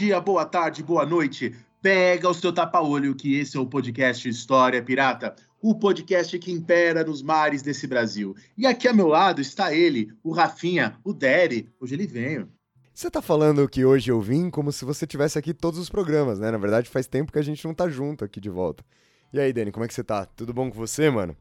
Dia, boa tarde, boa noite. Pega o seu tapa-olho que esse é o podcast História Pirata, o podcast que impera nos mares desse Brasil. E aqui ao meu lado está ele, o Rafinha, o Dery. Hoje ele veio. Você tá falando que hoje eu vim como se você tivesse aqui todos os programas, né? Na verdade, faz tempo que a gente não tá junto aqui de volta. E aí, Dani, como é que você tá? Tudo bom com você, mano?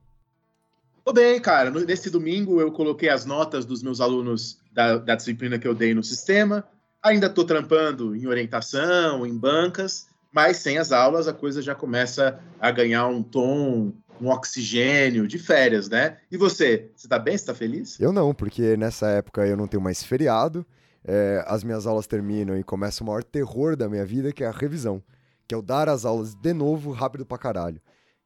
Tô bem, cara. Nesse domingo eu coloquei as notas dos meus alunos da, da disciplina que eu dei no sistema. Ainda estou trampando em orientação, em bancas, mas sem as aulas a coisa já começa a ganhar um tom, um oxigênio de férias, né? E você, você tá bem? Você tá feliz? Eu não, porque nessa época eu não tenho mais feriado, é, as minhas aulas terminam e começa o maior terror da minha vida, que é a revisão, que é o dar as aulas de novo rápido pra caralho.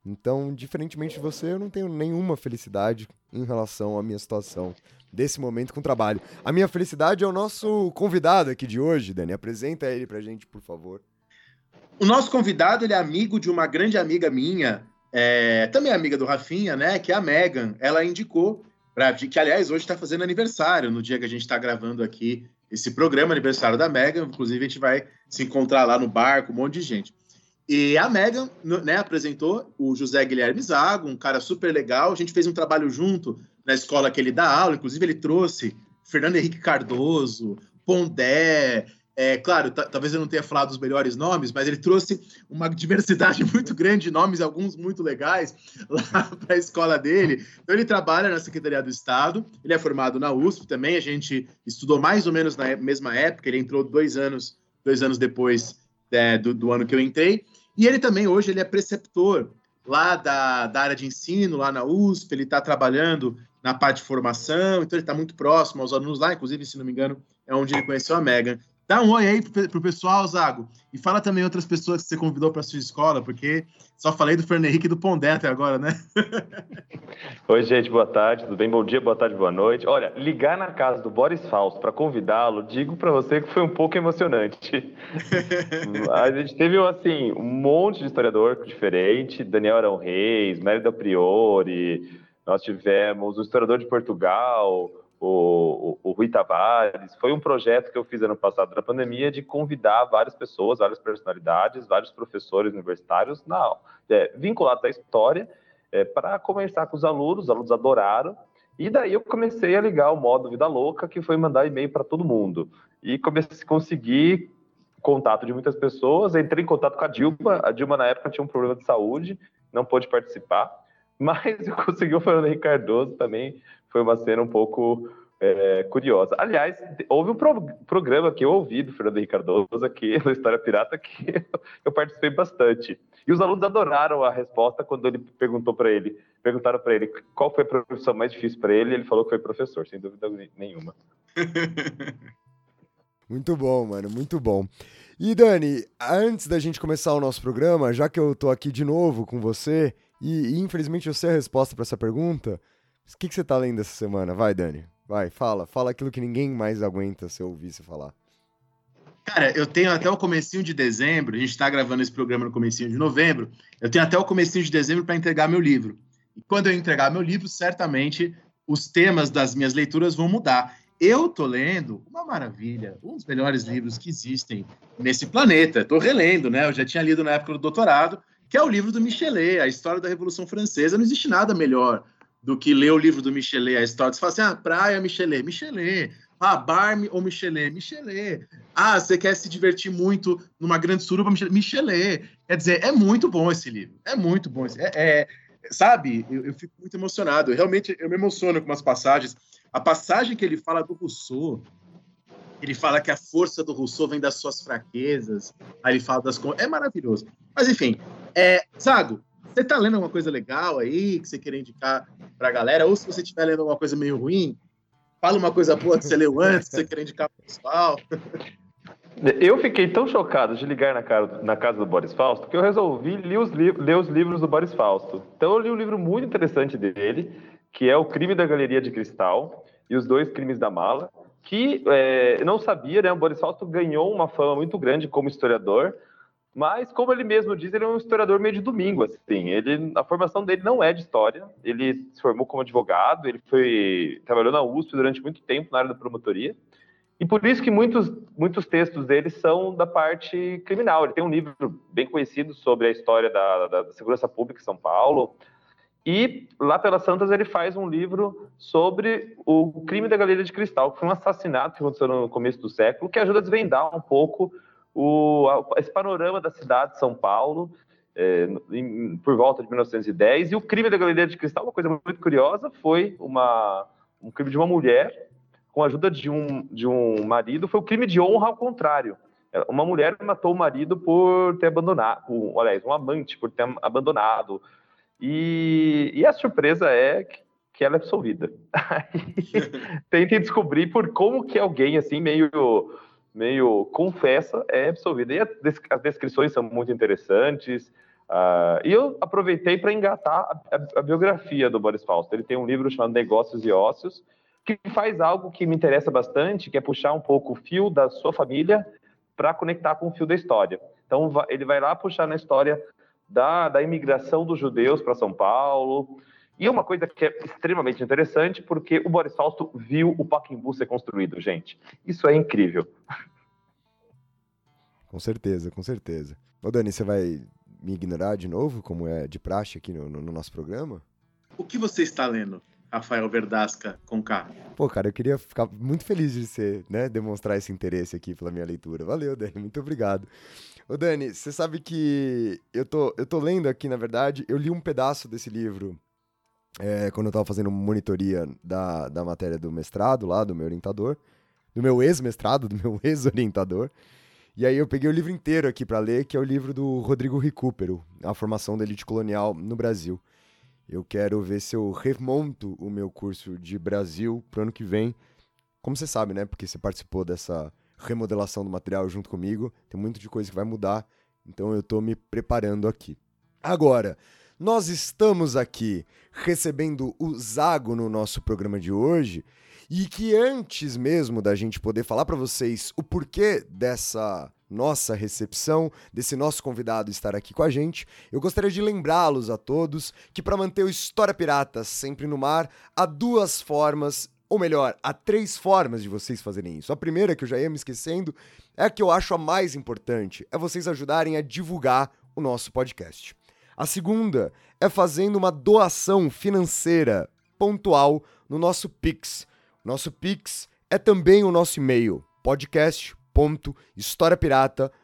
Então, diferentemente de você, eu não tenho nenhuma felicidade em relação à minha situação desse momento com o trabalho. A minha felicidade é o nosso convidado aqui de hoje, Dani. Apresenta ele pra gente, por favor. O nosso convidado, ele é amigo de uma grande amiga minha, é, também amiga do Rafinha, né? Que é a Megan. Ela indicou, pra, que aliás hoje está fazendo aniversário, no dia que a gente está gravando aqui esse programa, aniversário da Megan. Inclusive, a gente vai se encontrar lá no barco, um monte de gente. E a Megan né, apresentou o José Guilherme Zago, um cara super legal. A gente fez um trabalho junto na escola que ele dá aula. Inclusive, ele trouxe Fernando Henrique Cardoso, Pondé. É, claro, talvez eu não tenha falado os melhores nomes, mas ele trouxe uma diversidade muito grande de nomes, alguns muito legais, lá para a escola dele. Então, ele trabalha na Secretaria do Estado, ele é formado na USP também. A gente estudou mais ou menos na mesma época, ele entrou dois anos, dois anos depois é, do, do ano que eu entrei. E ele também, hoje, ele é preceptor lá da, da área de ensino, lá na USP, ele está trabalhando na parte de formação, então ele está muito próximo aos alunos lá, inclusive, se não me engano, é onde ele conheceu a Megan. Dá um oi aí pro, pessoal, Zago. E fala também outras pessoas que você convidou para sua escola, porque só falei do Fernando Henrique e do Pondé até agora, né? Oi, gente, boa tarde, tudo bem? Bom dia, boa tarde, boa noite. Olha, ligar na casa do Boris Fausto para convidá-lo, digo para você que foi um pouco emocionante. a gente teve, assim, um monte de historiador diferente, Daniel Arão Reis, Mérida Priori, nós tivemos o historiador de Portugal, o, o, o, Rui Tavares. Foi um projeto que eu fiz ano passado na pandemia de convidar várias pessoas, várias personalidades, vários professores universitários na, é, vinculados à história é, para conversar com os alunos. Os alunos adoraram. E daí eu comecei a ligar o modo Vida Louca, que foi mandar e-mail para todo mundo. E comecei a conseguir contato de muitas pessoas. Entrei em contato com a Dilma. A Dilma, na época, tinha um problema de saúde, não pôde participar. Mas eu consegui o Fernando Henrique Cardoso também, foi uma cena um pouco é, curiosa. Aliás, houve um pro, programa que eu ouvi do Fernando Henrique Cardoso aqui no História Pirata que eu, eu participei bastante. E os alunos adoraram a resposta quando ele perguntou para ele, perguntaram para ele qual foi a profissão mais difícil para ele, e ele falou que foi professor, sem dúvida nenhuma. Muito bom, mano, muito bom. E Dani, antes da gente começar o nosso programa, já que eu tô aqui de novo com você, e, e infelizmente eu sei a resposta para essa pergunta, o que, que você tá lendo essa semana? Vai, Dani. Vai, fala. Fala aquilo que ninguém mais aguenta se eu ouvir você falar. Cara, eu tenho até o comecinho de dezembro, a gente está gravando esse programa no comecinho de novembro, eu tenho até o comecinho de dezembro para entregar meu livro. E quando eu entregar meu livro, certamente os temas das minhas leituras vão mudar. Eu tô lendo uma maravilha, um dos melhores livros que existem nesse planeta. Estou relendo, né? Eu já tinha lido na época do doutorado, que é o livro do Michelet, a história da Revolução Francesa. Não existe nada melhor do que ler o livro do Michelet, a história. Você fala assim, ah, praia, Michelet, Michelet. Ah, bar ou Michelet, Michelet. Ah, você quer se divertir muito numa grande suruba, Michelet. Michelet. Quer dizer, é muito bom esse livro. É muito bom. É, é sabe, eu, eu, fico muito emocionado. Eu, realmente, eu me emociono com umas passagens. A passagem que ele fala do Rousseau, ele fala que a força do Rousseau vem das suas fraquezas. Aí ele fala das... É maravilhoso. Mas, enfim, é, Zago, você tá lendo alguma coisa legal aí que você quer indicar pra galera? Ou se você estiver lendo alguma coisa meio ruim, fala uma coisa boa que você leu antes, que você quer indicar pro pessoal. Eu fiquei tão chocado de ligar na, cara, na casa do Boris Fausto que eu resolvi ler os, ler os livros do Boris Fausto. Então eu li um livro muito interessante dele, que é O Crime da Galeria de Cristal e Os Dois Crimes da Mala, que é, não sabia, né? O Boris Fausto ganhou uma fama muito grande como historiador, mas como ele mesmo diz, ele é um historiador meio de domingo, assim. Ele, a formação dele não é de história. Ele se formou como advogado, ele foi trabalhou na USP durante muito tempo na área da promotoria. E por isso que muitos, muitos textos dele são da parte criminal. Ele tem um livro bem conhecido sobre a história da, da, da segurança pública em São Paulo. E lá pelas Santas ele faz um livro sobre o crime da Galeria de Cristal, que foi um assassinato que aconteceu no começo do século, que ajuda a desvendar um pouco o, esse panorama da cidade de São Paulo é, em, por volta de 1910. E o crime da Galeria de Cristal, uma coisa muito curiosa, foi uma, um crime de uma mulher com a ajuda de um, de um marido, foi o crime de honra ao contrário. Uma mulher matou o marido por ter abandonado, um, aliás, um amante por ter abandonado e, e a surpresa é que, que ela é absolvida. Tentem descobrir por como que alguém assim meio meio confessa é absolvida. E as descrições são muito interessantes. Uh, e eu aproveitei para engatar a, a, biografia do Boris Fausto. Ele tem um livro chamado Negócios e Ócios, que faz algo que me interessa bastante, que é puxar um pouco o fio da sua família para conectar com o fio da história. Então, ele vai lá puxar na história da, da imigração dos judeus para São Paulo. E uma coisa que é extremamente interessante, porque o Boris Fausto viu o Pacaembu ser construído, gente. Isso é incrível. Com certeza, com certeza. Ô Dani, você vai me ignorar de novo, como é de praxe aqui no, no, no nosso programa? O que você está lendo? Rafael Verdasca com K. Pô, cara, eu queria ficar muito feliz de ser, né, demonstrar esse interesse aqui pela minha leitura. Valeu, Dani, muito obrigado. Ô, Dani, você sabe que eu tô, eu tô lendo aqui, na verdade, eu li um pedaço desse livro é, quando eu tava fazendo monitoria da, da matéria do mestrado lá, do meu orientador, do meu ex-mestrado, do meu ex-orientador. E aí eu peguei o livro inteiro aqui para ler, que é o livro do Rodrigo Recupero, A Formação da Elite Colonial no Brasil. Eu quero ver se eu remonto o meu curso de Brasil pro ano que vem. Como você sabe, né? Porque você participou dessa remodelação do material junto comigo. Tem muito de coisa que vai mudar, então eu estou me preparando aqui. Agora, nós estamos aqui recebendo o Zago no nosso programa de hoje e que antes mesmo da gente poder falar para vocês o porquê dessa nossa recepção, desse nosso convidado estar aqui com a gente, eu gostaria de lembrá-los a todos que para manter o História Pirata sempre no mar, há duas formas ou melhor, há três formas de vocês fazerem isso. A primeira, que eu já ia me esquecendo, é a que eu acho a mais importante: é vocês ajudarem a divulgar o nosso podcast. A segunda é fazendo uma doação financeira pontual no nosso Pix. Nosso Pix é também o nosso e-mail, podcast.historiapirata.com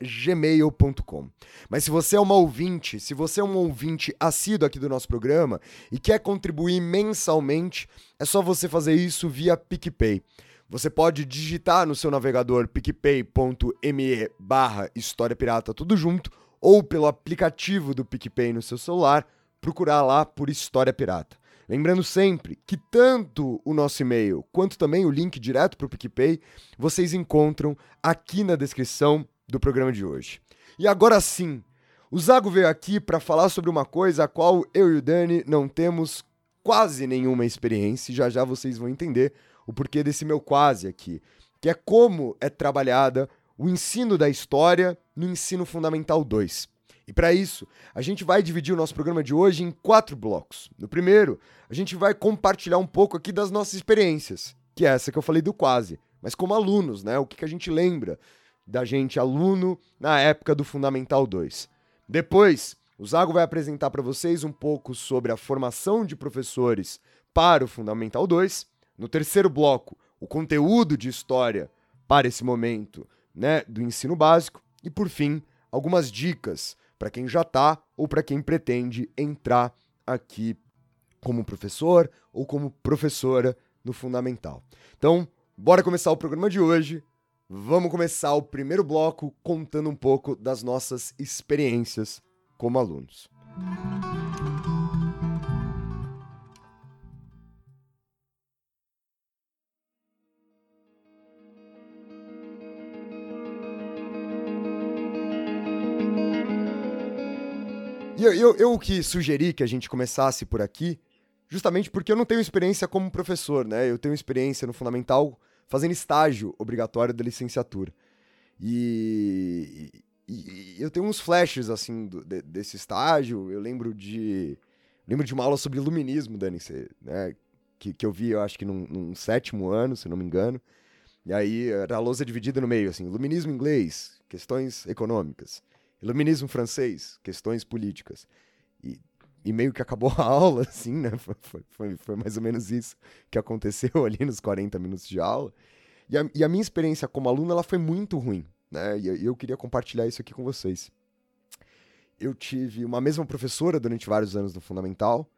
gmail.com. Mas se você é uma ouvinte, se você é um ouvinte assíduo aqui do nosso programa e quer contribuir mensalmente, é só você fazer isso via PicPay. Você pode digitar no seu navegador picpay.me barra História Pirata tudo junto, ou pelo aplicativo do PicPay no seu celular, procurar lá por História Pirata. Lembrando sempre que tanto o nosso e-mail quanto também o link direto para o PicPay vocês encontram aqui na descrição do programa de hoje. E agora sim, o Zago veio aqui para falar sobre uma coisa a qual eu e o Dani não temos quase nenhuma experiência, e já já vocês vão entender o porquê desse meu quase aqui, que é como é trabalhada o ensino da história no ensino fundamental 2. E para isso, a gente vai dividir o nosso programa de hoje em quatro blocos. No primeiro, a gente vai compartilhar um pouco aqui das nossas experiências, que é essa que eu falei do quase, mas como alunos, né? O que, que a gente lembra da gente aluno na época do Fundamental 2. Depois, o Zago vai apresentar para vocês um pouco sobre a formação de professores para o Fundamental 2. No terceiro bloco, o conteúdo de história para esse momento né, do ensino básico. E por fim, algumas dicas para quem já está ou para quem pretende entrar aqui como professor ou como professora no Fundamental. Então, bora começar o programa de hoje. Vamos começar o primeiro bloco contando um pouco das nossas experiências como alunos. E eu, eu, eu que sugeri que a gente começasse por aqui, justamente porque eu não tenho experiência como professor, né? Eu tenho experiência no fundamental fazendo estágio obrigatório da licenciatura. E, e, e eu tenho uns flashes, assim, do, de, desse estágio. Eu lembro de. Lembro de uma aula sobre iluminismo, Dani, cê, né? Que, que eu vi, eu acho que num, num sétimo ano, se não me engano. E aí era a lousa dividida no meio, assim, iluminismo inglês, questões econômicas. Iluminismo francês, questões políticas. E, e meio que acabou a aula, assim, né? Foi, foi, foi, mais ou menos isso que aconteceu ali nos 40 minutos de aula. E a, e a minha experiência como aluno, ela foi muito ruim, né? E eu queria compartilhar isso aqui com vocês. Eu tive uma mesma professora durante vários anos no Fundamental,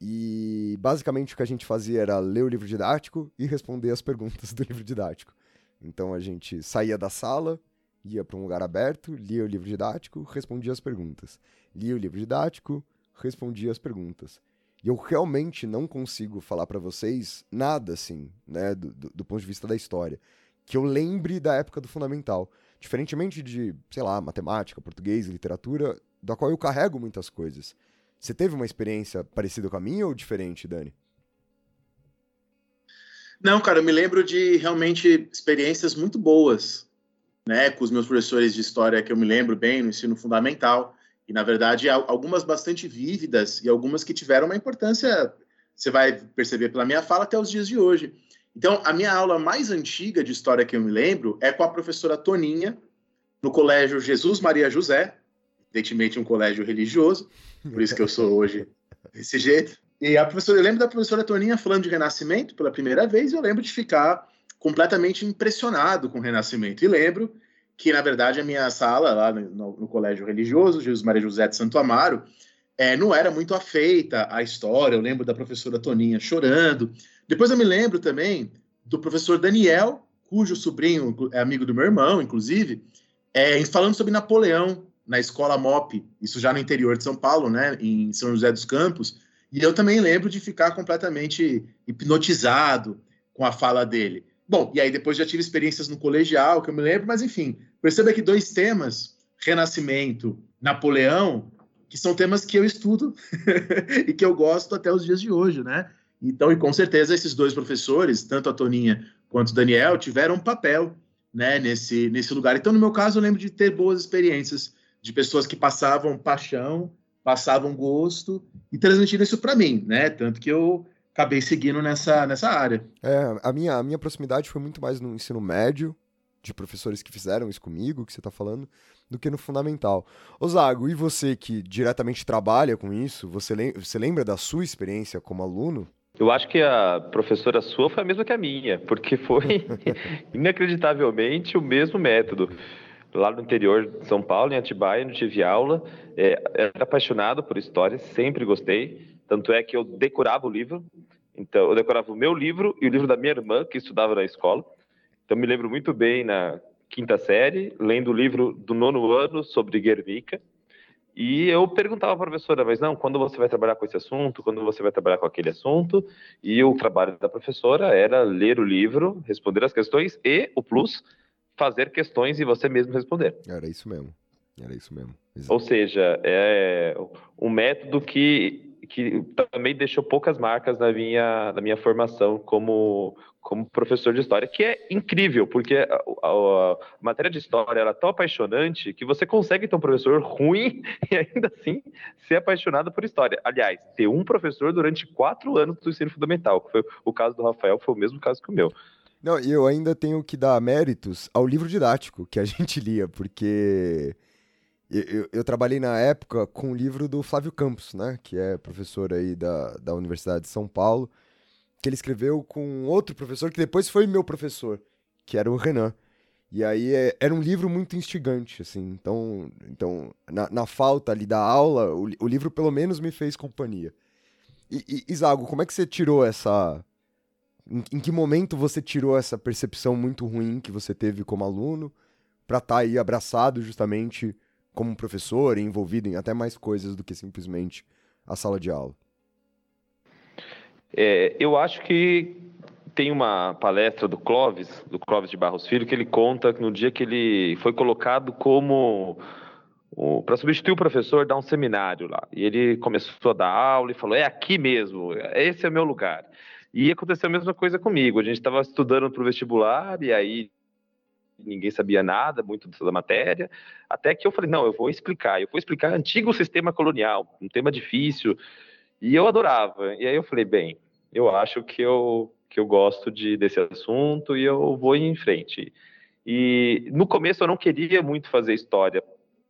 e basicamente o que a gente fazia era ler o livro didático e responder as perguntas do livro didático. Então a gente saía da sala, ia para um lugar aberto, lia o livro didático, respondia as perguntas. Lia o livro didático, respondia as perguntas. E eu realmente não consigo falar para vocês nada assim, né, do, do, do, ponto de vista da história, que eu lembre da época do fundamental. Diferentemente de, sei lá, matemática, português, literatura, da qual eu carrego muitas coisas. Você teve uma experiência parecida com a minha ou diferente, Dani? Não, cara, eu me lembro de realmente experiências muito boas, né, com os meus professores de história que eu me lembro bem no ensino fundamental, e na verdade algumas bastante vívidas e algumas que tiveram uma importância, você vai perceber pela minha fala até os dias de hoje. Então, a minha aula mais antiga de história que eu me lembro é com a professora Toninha, no colégio Jesus Maria José, evidentemente um colégio religioso, por isso que eu sou hoje desse jeito. E a professora, eu lembro da professora Toninha falando de Renascimento pela primeira vez, e eu lembro de ficar completamente impressionado com o Renascimento. E lembro que, na verdade, a minha sala lá no, no Colégio Religioso, Jesus Maria José de Santo Amaro, é, não era muito afeita à história. Eu lembro da professora Toninha chorando. Depois eu me lembro também do professor Daniel, cujo sobrinho é amigo do meu irmão, inclusive, é, falando sobre Napoleão na escola MOP, isso já no interior de São Paulo, né, em São José dos Campos, e eu também lembro de ficar completamente hipnotizado com a fala dele. Bom, e aí depois já tive experiências no colegial, que eu me lembro, mas enfim, perceba que dois temas, Renascimento, Napoleão, que são temas que eu estudo e que eu gosto até os dias de hoje, né? Então, e com certeza esses dois professores, tanto a Toninha quanto o Daniel, tiveram um papel né, nesse, nesse lugar. Então, no meu caso, eu lembro de ter boas experiências de pessoas que passavam paixão, passavam gosto e transmitiram isso para mim, né? Tanto que eu acabei seguindo nessa, nessa área. É, a minha, a minha proximidade foi muito mais no ensino médio, de professores que fizeram isso comigo, que você está falando, do que no fundamental. Osago, e você que diretamente trabalha com isso, você, lem você lembra da sua experiência como aluno? Eu acho que a professora sua foi a mesma que a minha, porque foi inacreditavelmente o mesmo método lá no interior de São Paulo, em Atibaia, não tive aula. É, era apaixonado por história, sempre gostei. Tanto é que eu decorava o livro. Então, eu decorava o meu livro e o livro da minha irmã, que estudava na escola. Então, me lembro muito bem na quinta série, lendo o livro do nono ano sobre Guernica. E eu perguntava a professora, mas não, quando você vai trabalhar com esse assunto, quando você vai trabalhar com aquele assunto? E o trabalho da professora era ler o livro, responder as questões e, o plus, fazer questões e você mesmo responder. Era isso mesmo. Era isso mesmo. Exato. Ou seja, é um método que, que também deixou poucas marcas na minha, na minha formação como, como professor de história, que é incrível, porque a, a, a matéria de história era é tão apaixonante que você consegue ter um professor ruim e ainda assim ser apaixonado por história. Aliás, ter um professor durante quatro anos do ensino fundamental, que foi o caso do Rafael, foi o mesmo caso que o meu. Não, e eu ainda tenho que dar méritos ao livro didático que a gente lia, porque eu, eu, trabalhei na época com o livro do Flávio Campos, né, que é professor aí da, da Universidade de São Paulo, que ele escreveu com outro professor que depois foi meu professor, que era o Renan. E aí é, era um livro muito instigante, assim. Então, então na, na falta ali da aula, o, o, livro pelo menos me fez companhia. E, e Isago, como é que você tirou essa em, em, que momento você tirou essa percepção muito ruim que você teve como aluno para estar tá aí abraçado justamente como professor e envolvido em até mais coisas do que simplesmente a sala de aula? É, eu acho que tem uma palestra do Clóvis, do Clóvis de Barros Filho, que ele conta que no dia que ele foi colocado como para substituir o professor, dar um seminário lá. E ele começou a dar aula e falou: é aqui mesmo, esse é o meu lugar. E aconteceu a mesma coisa comigo. A gente estava estudando para o vestibular e aí ninguém sabia nada, muito da matéria, até que eu falei, não, eu vou explicar, eu vou explicar antigo sistema colonial, um tema difícil, e eu adorava. E aí eu falei, bem, eu acho que eu, que eu gosto de, desse assunto e eu vou em frente. E no começo eu não queria muito fazer história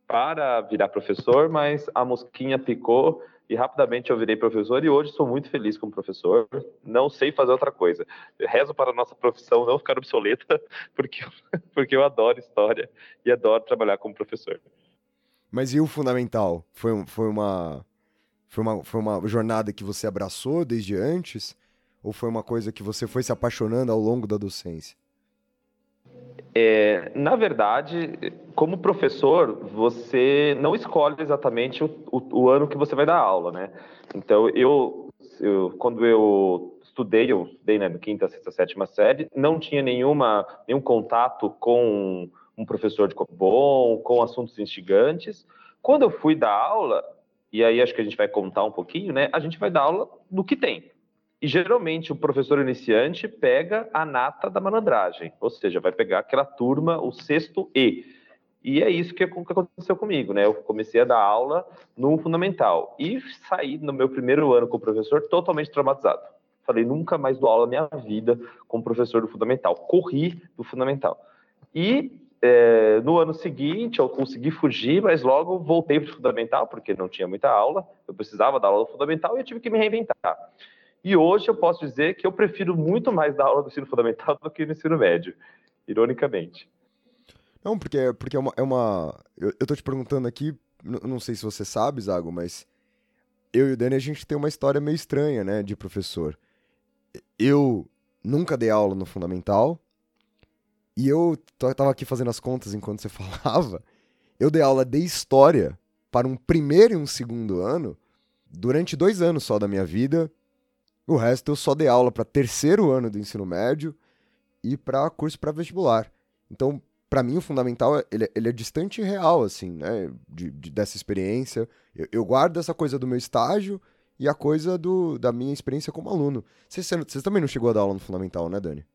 para virar professor, mas a mosquinha picou e rapidamente eu virei professor e hoje sou muito feliz como professor. Não sei fazer outra coisa. rezo para a nossa profissão não ficar obsoleta, porque, porque eu adoro história e adoro trabalhar como professor. Mas e o fundamental? Foi, foi, uma, foi, uma, foi uma jornada que você abraçou desde antes? Ou foi uma coisa que você foi se apaixonando ao longo da docência? É, na verdade, como professor, você não escolhe exatamente o, o, o, ano que você vai dar aula, né? Então, eu, eu quando eu estudei, eu estudei né, quinta, sexta, sétima série, não tinha nenhuma, nenhum contato com um professor de bom, com assuntos instigantes. Quando eu fui dar aula, e aí acho que a gente vai contar um pouquinho, né? A gente vai dar aula do que tem. E geralmente o professor iniciante pega a nata da malandragem, ou seja, vai pegar aquela turma, o sexto E. E é isso que aconteceu comigo, né? Eu comecei a dar aula no fundamental e saí no meu primeiro ano com o professor totalmente traumatizado. Falei, nunca mais dou aula na minha vida com o professor do fundamental. Corri do fundamental. E é, no ano seguinte eu consegui fugir, mas logo voltei para o fundamental, porque não tinha muita aula, eu precisava dar aula no fundamental e eu tive que me reinventar. E hoje eu posso dizer que eu prefiro muito mais dar aula do ensino fundamental do que no ensino médio, ironicamente. Não, porque, porque é uma. É uma eu, eu tô te perguntando aqui, não sei se você sabe, Zago, mas eu e o Dani a gente tem uma história meio estranha, né, de professor. Eu nunca dei aula no fundamental. E eu tava aqui fazendo as contas enquanto você falava. Eu dei aula de história para um primeiro e um segundo ano durante dois anos só da minha vida. O resto eu só dei aula para terceiro ano do ensino médio e para curso para vestibular. Então, para mim, o fundamental ele, ele, é distante e real, assim, né? De, de dessa experiência. Eu, eu, guardo essa coisa do meu estágio e a coisa do, da minha experiência como aluno. Vocês também não chegou a dar aula no fundamental, né, Dani?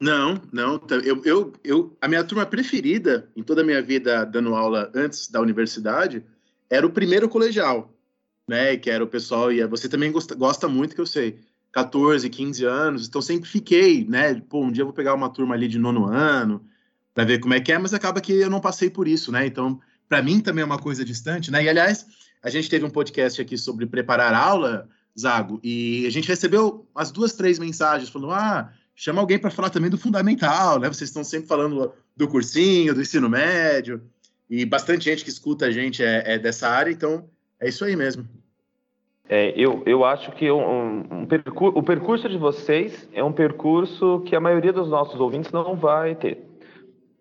Não, não. Eu, eu, eu, a minha turma preferida em toda a minha vida dando aula antes da universidade era o primeiro colegial né? Que era o pessoal, e você também gosta, gosta muito, que eu sei, 14, 15 anos, então sempre fiquei, né? Pô, um dia eu vou pegar uma turma ali de nono ano para ver como é que é, mas acaba que eu não passei por isso, né? Então, para mim também é uma coisa distante, né? E aliás, a gente teve um podcast aqui sobre preparar aula, Zago, e a gente recebeu as duas, três mensagens falando: ah, chama alguém para falar também do fundamental, né? Vocês estão sempre falando do cursinho, do ensino médio, e bastante gente que escuta a gente é, é dessa área, então é isso aí mesmo. É, eu, eu acho que um, um o percurso de vocês é um percurso que a maioria dos nossos ouvintes não vai ter.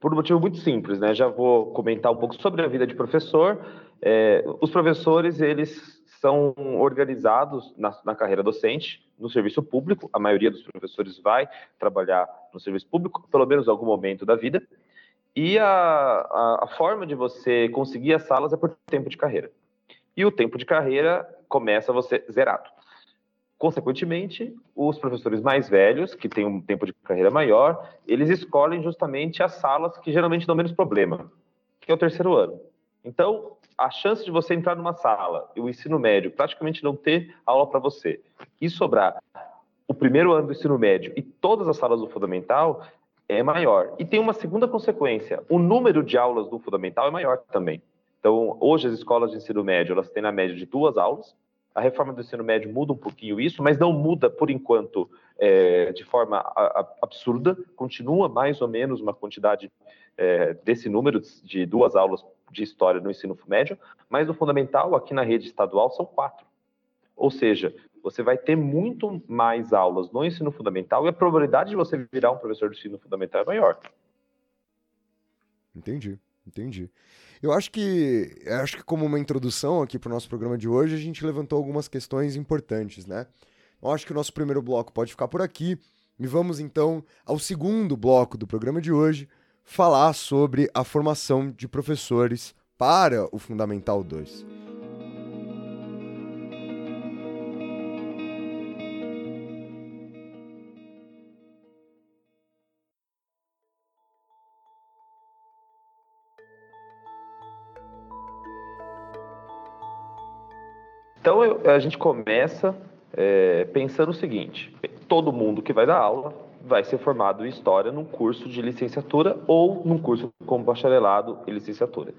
Por um motivo muito simples, né? Já vou comentar um pouco sobre a vida de professor. É, os professores, eles são organizados na, na, carreira docente, no serviço público. A maioria dos professores vai trabalhar no serviço público, pelo menos em algum momento da vida. E a, a, a forma de você conseguir as salas é por tempo de carreira e o tempo de carreira começa você zerado. Consequentemente, os professores mais velhos, que têm um tempo de carreira maior, eles escolhem justamente as salas que geralmente dão menos problema, que é o terceiro ano. Então, a chance de você entrar numa sala e o ensino médio praticamente não ter aula para você e sobrar o primeiro ano do ensino médio e todas as salas do fundamental é maior. E tem uma segunda consequência: o número de aulas do fundamental é maior também. Então, hoje as escolas de ensino médio, elas têm na média de duas aulas. A reforma do ensino médio muda um pouquinho isso, mas não muda, por enquanto, é, de forma a, a, absurda. Continua mais ou menos uma quantidade é, desse número de duas aulas de história no ensino médio, mas no fundamental, aqui na rede estadual, são quatro. Ou seja, você vai ter muito mais aulas no ensino fundamental e a probabilidade de você virar um professor de ensino fundamental é maior. Entendi, entendi. Eu acho que, acho que como uma introdução aqui para o nosso programa de hoje, a gente levantou algumas questões importantes, né? Eu acho que o nosso primeiro bloco pode ficar por aqui e vamos então ao segundo bloco do programa de hoje, falar sobre a formação de professores para o Fundamental 2. Então eu, a gente começa é, pensando o seguinte: todo mundo que vai dar aula vai ser formado em História num curso de licenciatura ou num curso como bacharelado e licenciatura.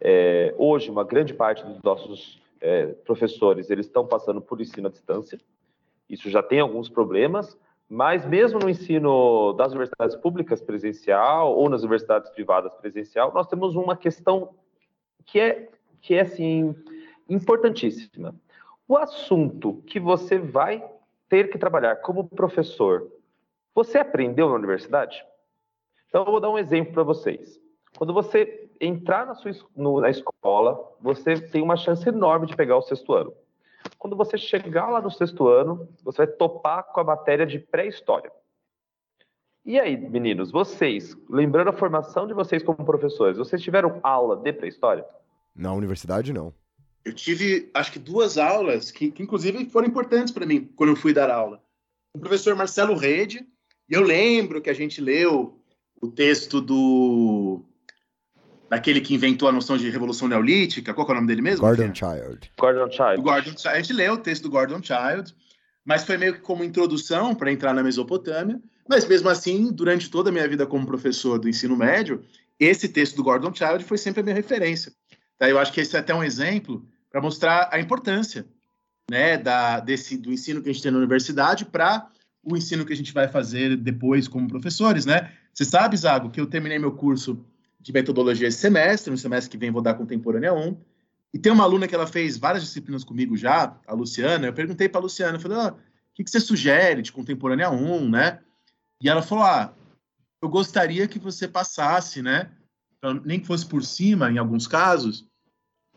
É, hoje, uma grande parte dos nossos é, professores eles estão passando por ensino à distância. Isso já tem alguns problemas, mas mesmo no ensino das universidades públicas presencial ou nas universidades privadas presencial, nós temos uma questão que é que é assim importantíssima. O assunto que você vai ter que trabalhar como professor, você aprendeu na universidade? Então, eu vou dar um exemplo para vocês. Quando você entrar na, sua, no, na escola, você tem uma chance enorme de pegar o sexto ano. Quando você chegar lá no sexto ano, você vai topar com a matéria de pré-história. E aí, meninos, vocês, lembrando a formação de vocês como professores, vocês tiveram aula de pré-história? Na universidade, não. Eu tive, acho que duas aulas que, que inclusive foram importantes para mim quando eu fui dar aula. O professor Marcelo Rede, e eu lembro que a gente leu o texto do daquele que inventou a noção de revolução neolítica, qual é o nome dele mesmo? Gordon Child. Gordon Child. Gordon, a gente leu o texto do Gordon Child, mas foi meio que como introdução para entrar na Mesopotâmia. Mas mesmo assim, durante toda a minha vida como professor do ensino médio, esse texto do Gordon Child foi sempre a minha referência. Tá? Eu acho que esse é até um exemplo para mostrar a importância né, da, desse, do ensino que a gente tem na universidade para o ensino que a gente vai fazer depois como professores, né? Você sabe, Zago, que eu terminei meu curso de metodologia esse semestre, no semestre que vem vou dar Contemporânea 1, e tem uma aluna que ela fez várias disciplinas comigo já, a Luciana, eu perguntei para a Luciana, falei, ah, o que, que você sugere de Contemporânea 1, né? E ela falou, ah, eu gostaria que você passasse, né, nem que fosse por cima, em alguns casos,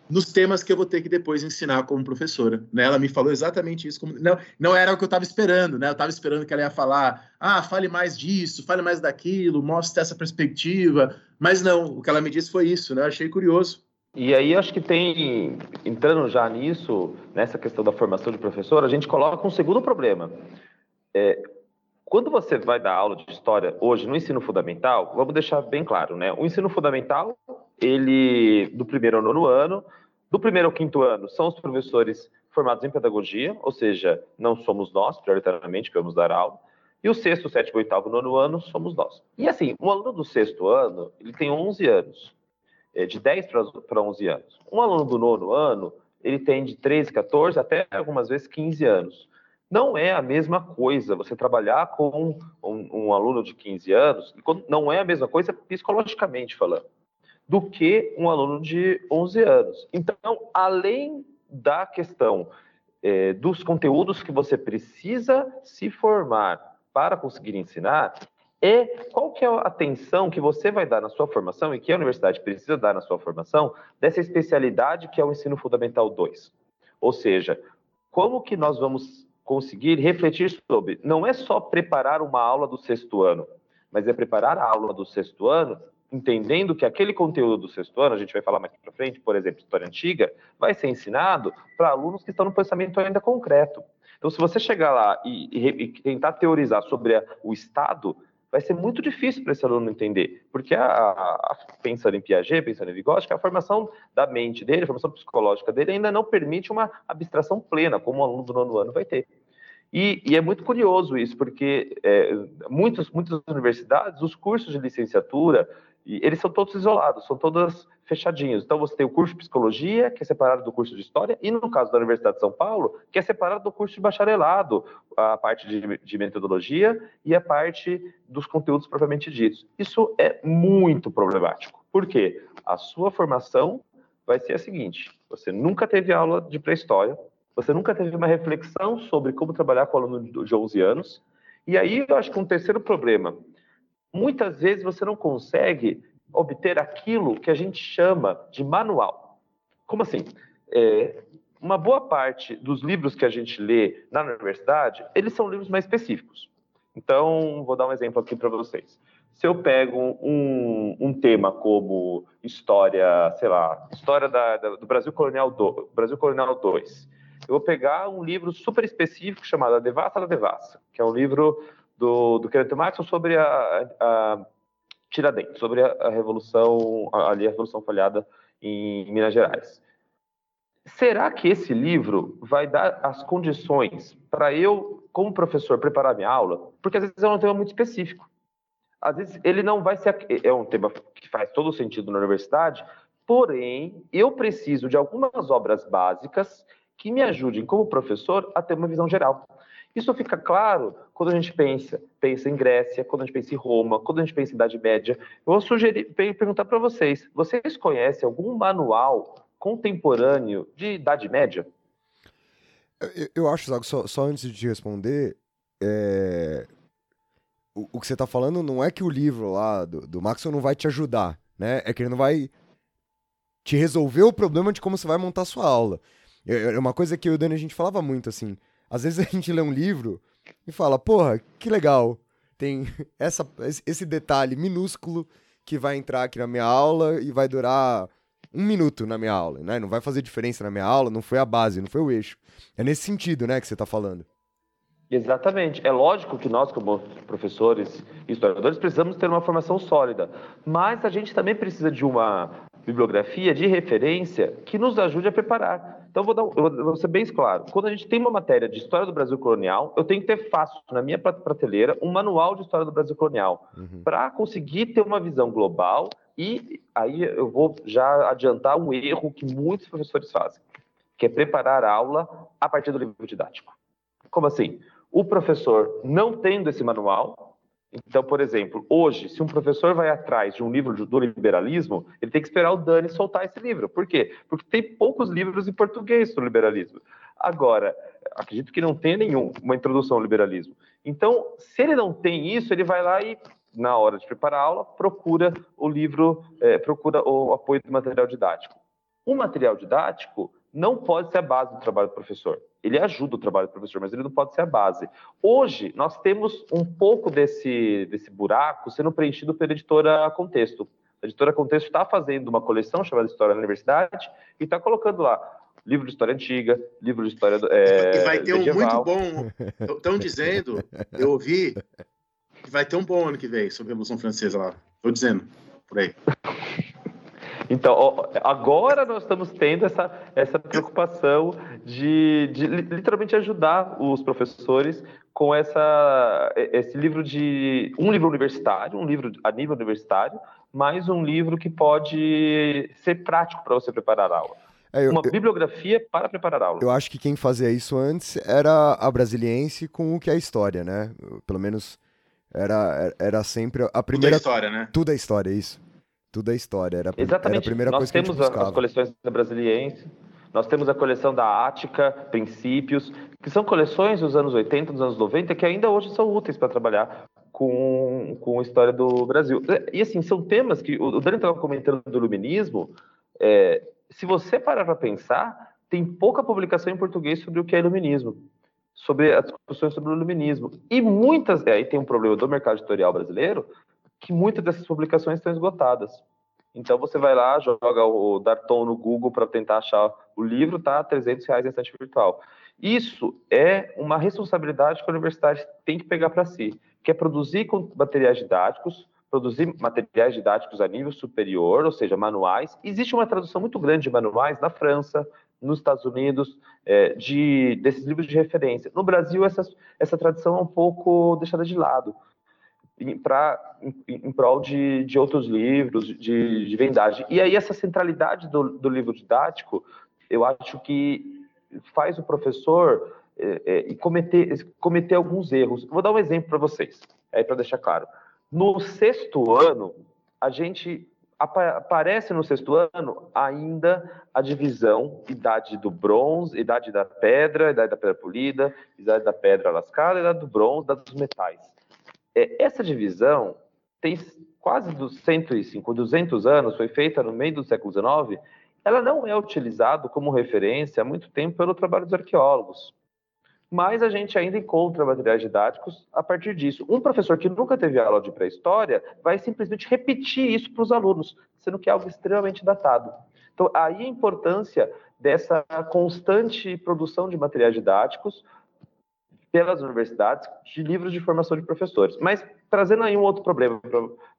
nos temas que eu vou ter que depois ensinar como professora. Né? Ela me falou exatamente isso. Como... Não, não era o que eu estava esperando, né? Eu estava esperando que ela ia falar, ah, fale mais disso, fale mais daquilo, mostre essa perspectiva. Mas não, o que ela me disse foi isso, né? Eu achei curioso. E aí acho que tem, entrando já nisso, nessa questão da formação de professor, a gente coloca um segundo problema. É, quando você vai dar aula de história hoje no ensino fundamental, vamos deixar bem claro, né? O ensino fundamental, ele do primeiro ao nono ano, do primeiro ao quinto ano são os professores formados em pedagogia, ou seja, não somos nós, prioritariamente, que vamos dar aula. E o sexto, sétimo, oitavo, nono ano somos nós. E assim, um aluno do sexto ano, ele tem 11 anos, é, de 10 para 11 anos. Um aluno do nono ano, ele tem de 13, 14 até algumas vezes 15 anos. Não é a mesma coisa você trabalhar com um, um aluno de 15 anos, não é a mesma coisa psicologicamente falando, do que um aluno de 11 anos. Então, além da questão é, dos conteúdos que você precisa se formar para conseguir ensinar, é qual que é a atenção que você vai dar na sua formação e que a universidade precisa dar na sua formação dessa especialidade que é o ensino fundamental 2. Ou seja, como que nós vamos conseguir refletir sobre. Não é só preparar uma aula do sexto ano, mas é preparar a aula do sexto ano entendendo que aquele conteúdo do sexto ano, a gente vai falar mais para frente, por exemplo, história antiga, vai ser ensinado para alunos que estão no pensamento ainda concreto. Então, se você chegar lá e, e, e tentar teorizar sobre a, o Estado, vai ser muito difícil para esse aluno entender, porque a, a, pensando em Piaget, pensando em Vygotsky, a formação da mente dele, a formação psicológica dele ainda não permite uma abstração plena, como o aluno do nono ano vai ter. E, e é muito curioso isso, porque é, muitas universidades, os cursos de licenciatura, eles são todos isolados, são todos fechadinhos. Então, você tem o curso de psicologia, que é separado do curso de história, e no caso da Universidade de São Paulo, que é separado do curso de bacharelado, a parte de, de metodologia e a parte dos conteúdos propriamente ditos. Isso é muito problemático. Por quê? A sua formação vai ser a seguinte: você nunca teve aula de pré-história, você nunca teve uma reflexão sobre como trabalhar com aluno de 11 anos. E aí eu acho que um terceiro problema, muitas vezes você não consegue obter aquilo que a gente chama de manual. Como assim? É, uma boa parte dos livros que a gente lê na universidade, eles são livros mais específicos. Então, vou dar um exemplo aqui para vocês. se eu pego um, um tema como história, sei lá, história da, da, do Brasil Colonial do, Brasil Colonial 2, eu vou pegar um livro super específico chamado A Devassa da Devassa, que é um livro do, do Kenneth Maxwell sobre a, a Tiradentes, sobre a, a revolução, ali a revolução falhada em Minas Gerais. Será que esse livro vai dar as condições para eu, como professor, preparar minha aula? Porque às vezes é um tema muito específico às vezes ele não vai ser. É um tema que faz todo sentido na universidade, porém, eu preciso de algumas obras básicas que me ajudem, como professor, a ter uma visão geral. Isso fica claro quando a gente pensa, pensa em Grécia, quando a gente pensa em Roma, quando a gente pensa em Idade Média. Eu vou sugerir, perguntar para vocês: vocês conhecem algum manual contemporâneo de Idade Média? Eu, eu acho, Zago, só, só antes de te responder, é, o, o que você está falando não é que o livro lá do, do não vai te ajudar, né? É que ele não vai te resolver o problema de como você vai montar a sua aula. É, é uma coisa que eu e o Dani a gente falava muito, assim. Às vezes a gente lê um livro e fala, porra, que legal. Tem essa, esse detalhe minúsculo que vai entrar aqui na minha aula e vai durar um minuto na minha aula, né? Não vai fazer diferença na minha aula, não foi a base, não foi o eixo. É nesse sentido, né, que você está falando. Exatamente. É lógico que nós, como professores e historiadores, precisamos ter uma formação sólida, mas a gente também precisa de uma bibliografia de referência que nos ajude a preparar. Então, vou, dar, vou ser bem claro. Quando a gente tem uma matéria de história do Brasil colonial, eu tenho que ter fácil na minha prateleira um manual de história do Brasil colonial, uhum. para conseguir ter uma visão global. E aí eu vou já adiantar um erro que muitos professores fazem, que é preparar a aula a partir do livro didático. Como assim? O professor não tendo esse manual, então, por exemplo, hoje, se um professor vai atrás de um livro do liberalismo, ele tem que esperar o Dani soltar esse livro. Por quê? Porque tem poucos livros em português sobre liberalismo. Agora, acredito que não tem nenhum, uma introdução ao liberalismo. Então, se ele não tem isso, ele vai lá e, na hora de preparar a aula, procura o livro, é, procura o apoio do material didático. O material didático não pode ser a base do trabalho do professor. Ele ajuda o trabalho do professor, mas ele não pode ser a base. Hoje, nós temos um pouco desse, desse buraco sendo preenchido pela editora Contexto. A editora Contexto está fazendo uma coleção chamada História da Universidade e está colocando lá livro de história antiga, livro de história é, E vai ter medieval. um muito bom. Estão dizendo, eu ouvi, que vai ter um bom ano que vem sobre a Revolução Francesa lá. Estou dizendo, por aí. Então, agora nós estamos tendo essa, essa preocupação de, de literalmente ajudar os professores com essa, esse livro de. um livro universitário, um livro a nível universitário, mais um livro que pode ser prático para você preparar a aula. É, eu, uma bibliografia para preparar a aula. Eu acho que quem fazia isso antes era a brasiliense com o que é a história, né? Pelo menos era, era sempre a primeira. Tudo é história, né? Tudo é história, isso. Tudo é história. Era, Exatamente. Era a primeira nós coisa temos que a gente as coleções da Brasiliense, nós temos a coleção da Ática, Princípios, que são coleções dos anos 80, dos anos 90, que ainda hoje são úteis para trabalhar com, com a história do Brasil. E assim, são temas que o Dani estava comentando do iluminismo. É, se você parar para pensar, tem pouca publicação em português sobre o que é iluminismo, sobre as discussões sobre o iluminismo. E muitas, aí tem um problema do mercado editorial brasileiro, que muitas dessas publicações estão esgotadas. Então você vai lá, joga o Darton no Google para tentar achar o livro, tá 300 reais em estante virtual. Isso é uma responsabilidade que a universidade tem que pegar para si, que é produzir materiais didáticos, produzir materiais didáticos a nível superior, ou seja, manuais. Existe uma tradução muito grande de manuais na França, nos Estados Unidos, é, de, desses livros de referência. No Brasil, essa, essa tradição é um pouco deixada de lado para em, em prol de, de outros livros, de, de vendagem. E aí essa centralidade do, do livro didático, eu acho que faz o professor é, é, cometer, cometer alguns erros. Vou dar um exemplo para vocês, aí para deixar claro. No sexto ano, a gente aparece no sexto ano ainda a divisão idade do bronze, idade da pedra, idade da pedra polida, idade da pedra lascada, idade do bronze, idade dos metais. É, essa divisão tem quase dos 105, 200 anos, foi feita no meio do século XIX, ela não é utilizada como referência há muito tempo pelo trabalho dos arqueólogos. mas a gente ainda encontra materiais didáticos a partir disso. Um professor que nunca teve aula de pré-história vai simplesmente repetir isso para os alunos, sendo que é algo extremamente datado. Então, aí a importância dessa constante produção de materiais didáticos pelas universidades de livros de formação de professores. Mas trazendo aí um outro problema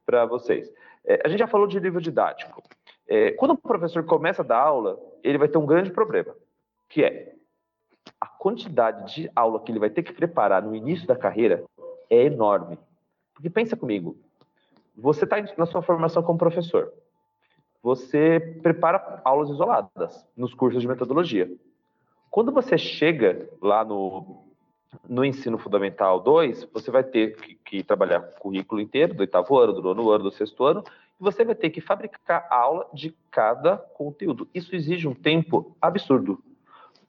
para vocês. É, a gente já falou de livro didático. É, quando o professor começa a dar aula, ele vai ter um grande problema, que é a quantidade de aula que ele vai ter que preparar no início da carreira é enorme. Porque pensa comigo, você está na sua formação como professor, você prepara aulas isoladas nos cursos de metodologia. Quando você chega lá no, no ensino fundamental 2, você vai ter que, que trabalhar o currículo inteiro, do oitavo ano, do nono ano, do sexto ano, e você vai ter que fabricar aula de cada conteúdo. Isso exige um tempo absurdo.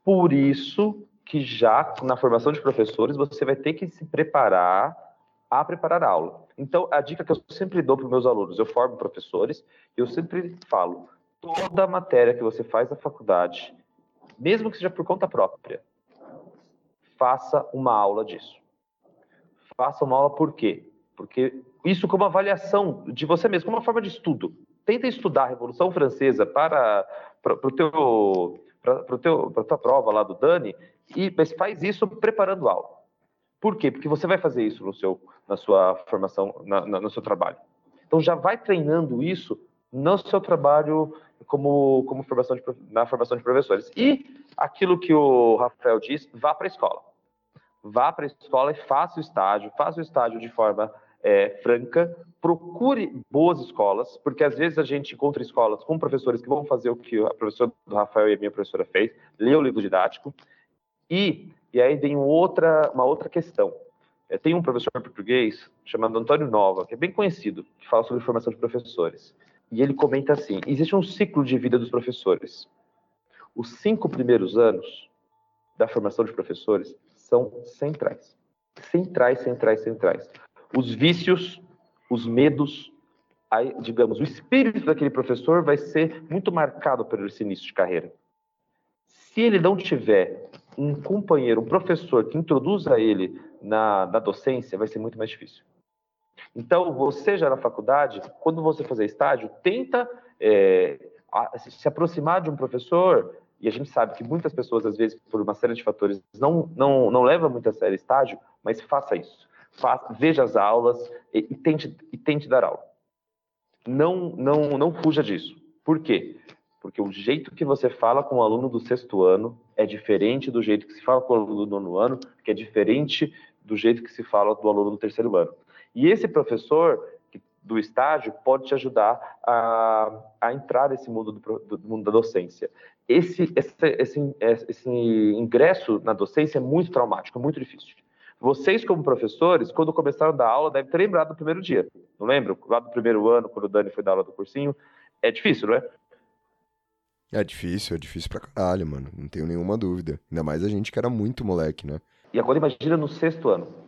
Por isso que já na formação de professores você vai ter que se preparar a preparar a aula. Então, a dica que eu sempre dou para os meus alunos, eu formo professores, eu sempre falo, toda matéria que você faz na faculdade, mesmo que seja por conta própria, faça uma aula disso. Faça uma aula por quê? Porque isso como avaliação de você mesmo, como uma forma de estudo. Tenta estudar a Revolução Francesa para, para, para o teu para a tua prova lá do Dani, e, mas faz isso preparando aula. Por quê? Porque você vai fazer isso no seu, na sua formação, na, na, no seu trabalho. Então já vai treinando isso no seu trabalho como, como formação de, na formação de professores. E aquilo que o Rafael diz, vá para a escola. Vá para a escola e faça o estágio, faça o estágio de forma é, franca, procure boas escolas, porque às vezes a gente encontra escolas com professores que vão fazer o que a professora do Rafael e a minha professora fez, ler o livro didático, e, e aí tem outra, uma outra questão. É, tem um professor português chamado Antônio Nova, que é bem conhecido, que fala sobre formação de professores. E ele comenta assim: existe um ciclo de vida dos professores. Os cinco primeiros anos da formação de professores são centrais. Centrais, centrais, centrais os vícios, os medos, digamos, o espírito daquele professor vai ser muito marcado pelo esse início de carreira. Se ele não tiver um companheiro, um professor que introduza ele na, na docência, vai ser muito mais difícil. Então, você já na faculdade, quando você fazer estágio, tenta é, se aproximar de um professor, e a gente sabe que muitas pessoas, às vezes, por uma série de fatores, não, não, não levam muito a sério estágio, mas faça isso faça, veja as aulas e, e, tente, e tente dar aula. Não, não, não fuja disso. Por quê? Porque o jeito que você fala com o aluno do sexto ano é diferente do jeito que se fala com o aluno do nono ano, que é diferente do jeito que se fala do aluno do terceiro ano. E esse professor do estágio pode te ajudar a, a entrar nesse mundo do, do mundo da docência. Esse, esse, esse, esse ingresso na docência é muito traumático, muito difícil. Vocês, como professores, quando começaram a dar aula, devem ter lembrado do primeiro dia. Não lembro? Lá do primeiro ano, quando o Dani foi dar aula do cursinho. É difícil, não é? É difícil, é difícil pra caralho, mano. Não tenho nenhuma dúvida. Ainda mais a gente que era muito moleque, né? E agora imagina no sexto ano.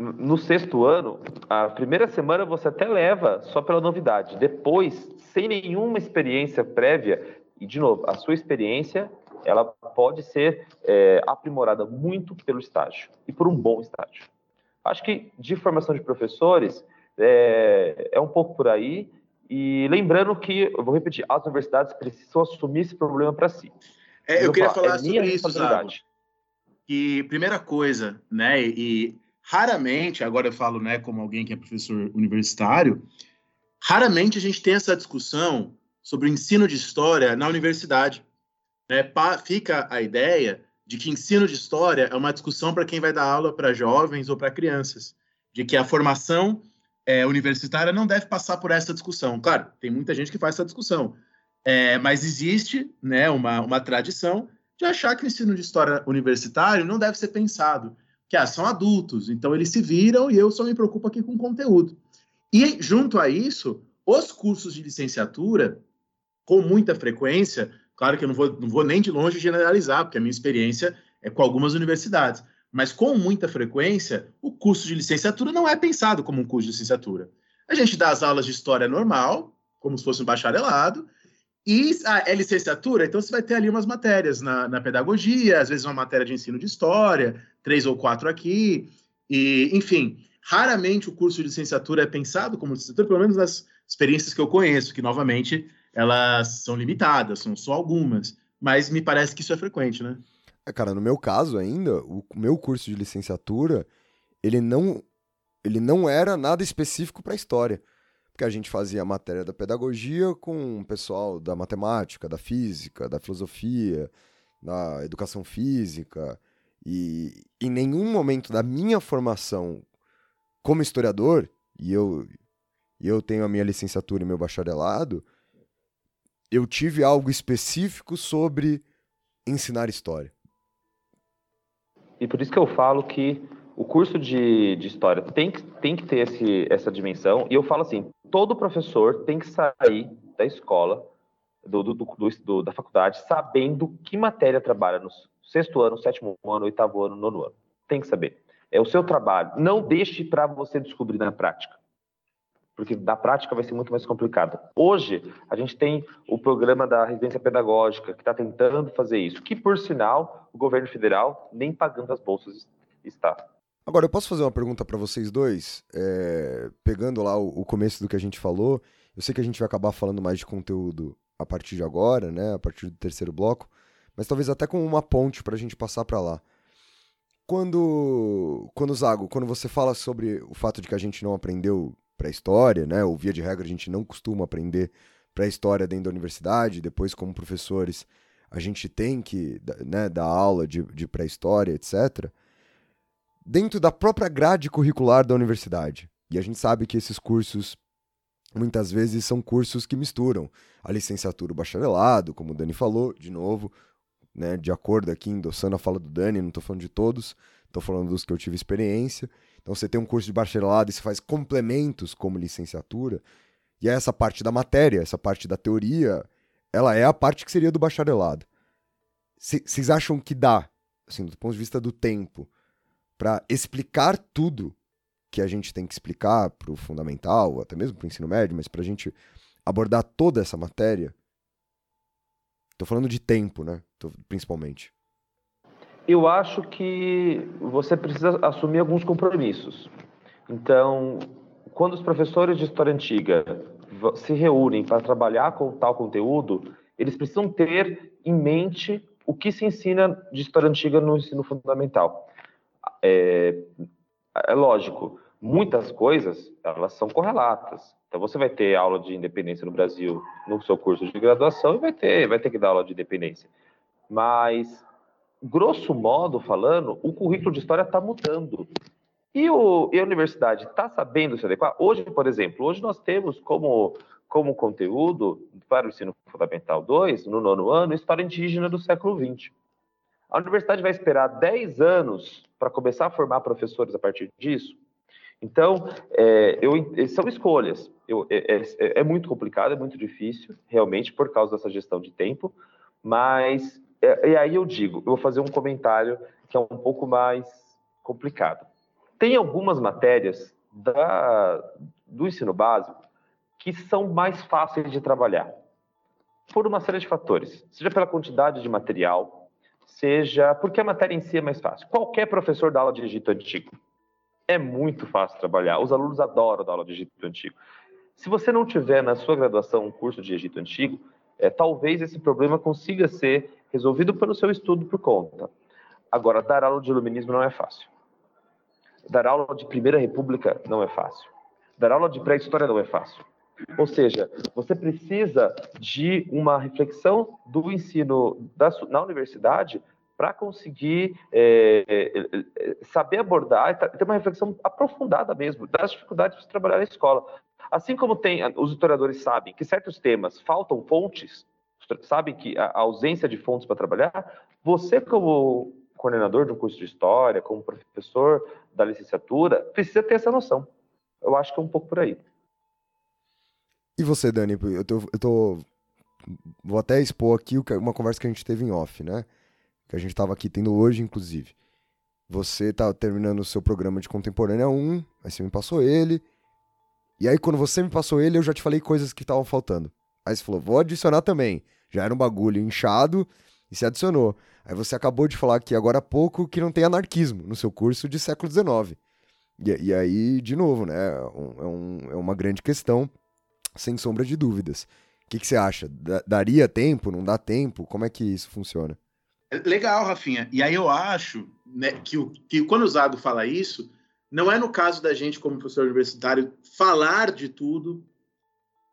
No sexto ano, a primeira semana você até leva só pela novidade. Depois, sem nenhuma experiência prévia, e de novo, a sua experiência ela pode ser é, aprimorada muito pelo estágio e por um bom estágio. Acho que de formação de professores é, é um pouco por aí. E lembrando que, eu vou repetir, as universidades precisam assumir esse problema para si. É, eu, eu queria falar, falar é sobre isso, Zago. Que, primeira coisa, né, e raramente, agora eu falo, né, como alguém que é professor universitário, raramente a gente tem essa discussão sobre o ensino de história na universidade né, fica a ideia de que ensino de história é uma discussão para quem vai dar aula para jovens ou para crianças, de que a formação é, universitária não deve passar por essa discussão. Claro, tem muita gente que faz essa discussão, é, mas existe né, uma, uma tradição de achar que o ensino de história universitário não deve ser pensado, que ah, são adultos, então eles se viram e eu só me preocupo aqui com conteúdo. E junto a isso, os cursos de licenciatura, com muita frequência, Claro que eu não vou, não vou nem de longe generalizar, porque a minha experiência é com algumas universidades. Mas com muita frequência, o curso de licenciatura não é pensado como um curso de licenciatura. A gente dá as aulas de história normal, como se fosse um bacharelado, E a é licenciatura, então você vai ter ali umas matérias na, na pedagogia, às vezes uma matéria de ensino de história, três ou quatro aqui, e enfim, raramente o curso de licenciatura é pensado como licenciatura, pelo menos nas experiências que eu conheço, que novamente elas são limitadas, são só algumas, mas me parece que isso é frequente, né? É, cara, no meu caso ainda, o meu curso de licenciatura, ele não, ele não era nada específico para história. Porque a gente fazia a matéria da pedagogia com o pessoal da matemática, da física, da filosofia, da educação física, e em nenhum momento da minha formação como historiador, e eu, eu tenho a minha licenciatura e meu bacharelado, eu tive algo específico sobre ensinar história. E por isso que eu falo que o curso de, de história tem que, tem que ter esse, essa dimensão, e eu falo assim: todo professor tem que sair da escola, do, do, do, da faculdade, sabendo que matéria trabalha no sexto ano, sétimo ano, oitavo ano, nono ano. Tem que saber. É o seu trabalho. Não deixe para você descobrir na prática. Porque da prática vai ser muito mais complicado. Hoje, a gente tem o programa da residência pedagógica, que está tentando fazer isso, que, por sinal, o governo federal nem pagando as bolsas está. Agora, eu posso fazer uma pergunta para vocês dois? É, pegando lá o, o, começo do que a gente falou, eu sei que a gente vai acabar falando mais de conteúdo a partir de agora, né? A partir do terceiro bloco, mas talvez até com uma ponte para a gente passar para lá. Quando, quando Zago, quando você fala sobre o fato de que a gente não aprendeu pré-história, né? Ou via de regra a gente não costuma aprender pré-história dentro da universidade, depois como professores a gente tem que né, dar aula de, de pré-história, etc dentro da própria grade curricular da universidade. E a gente sabe que esses cursos muitas vezes são cursos que misturam a licenciatura o bacharelado, como o Dani falou, de novo, né, de acordo aqui, endossando a fala do Dani, não estou falando de todos, estou falando dos que eu tive experiência. Então você tem um curso de bacharelado e você faz complementos como licenciatura, e essa parte da matéria, essa parte da teoria, ela é a parte que seria do bacharelado. Vocês acham que dá, assim, do ponto de vista do tempo, para explicar tudo que a gente tem que explicar para o fundamental, até mesmo para o ensino médio, mas para a gente abordar toda essa matéria. Estou falando de tempo, né? Principalmente. Eu acho que você precisa assumir alguns compromissos. Então, quando os professores de história antiga se reúnem para trabalhar com tal conteúdo, eles precisam ter em mente o que se ensina de história antiga no ensino fundamental é, é lógico, muitas coisas elas são correlatas. Então você vai ter aula de independência no Brasil no seu curso de graduação e vai ter, vai ter que dar aula de independência. Mas, grosso modo falando, o currículo de história está mudando. E, o, e a universidade está sabendo se adequar? Hoje, por exemplo, hoje nós temos como, como conteúdo para o ensino fundamental 2, no nono ano, história indígena do século XX. A universidade vai esperar 10 anos para começar a formar professores a partir disso? Então, é, eu, são escolhas. Eu, é, é, é, muito complicado, é muito difícil, realmente, por causa dessa gestão de tempo, mas, é, e aí eu digo, eu vou fazer um comentário que é um pouco mais complicado. Tem algumas matérias da, do ensino básico que são mais fáceis de trabalhar, por uma série de fatores, seja pela quantidade de material, seja porque a matéria em si é mais fácil. Qualquer professor dá aula de Egito Antigo. É muito fácil trabalhar. Os alunos adoram dar aula de Egito Antigo. Se você não tiver na sua graduação um curso de Egito Antigo, é, talvez esse problema consiga ser resolvido pelo seu estudo por conta. Agora, dar aula de iluminismo não é fácil. Dar aula de Primeira República não é fácil. Dar aula de pré-história não é fácil. Ou seja, você precisa de uma reflexão do ensino da, na universidade para conseguir é, é, é, saber abordar ter uma reflexão aprofundada mesmo das dificuldades de trabalhar na escola. Assim como tem, os historiadores sabem que certos temas faltam fontes, sabem que a ausência de fontes para trabalhar, você como coordenador de um curso de história, como professor da licenciatura, precisa ter essa noção. Eu acho que é um pouco por aí. E você, Dani? Eu tô, eu tô. Vou até expor aqui uma conversa que a gente teve em off, né? Que a gente tava aqui tendo hoje, inclusive. Você tá terminando o seu programa de Contemporânea 1, aí você me passou ele. E aí, quando você me passou ele, eu já te falei coisas que estavam faltando. Aí você falou, vou adicionar também. Já era um bagulho inchado e se adicionou. Aí você acabou de falar aqui agora há pouco que não tem anarquismo no seu curso de século XIX. E, e aí, de novo, né? Um, é, um, é uma grande questão, sem sombra de dúvidas. O que, que você acha? daria tempo? Não dá tempo? Como é que isso funciona? Legal, Rafinha. E aí eu acho né, que, que quando o Zago fala isso, não é no caso da gente, como professor universitário, falar de tudo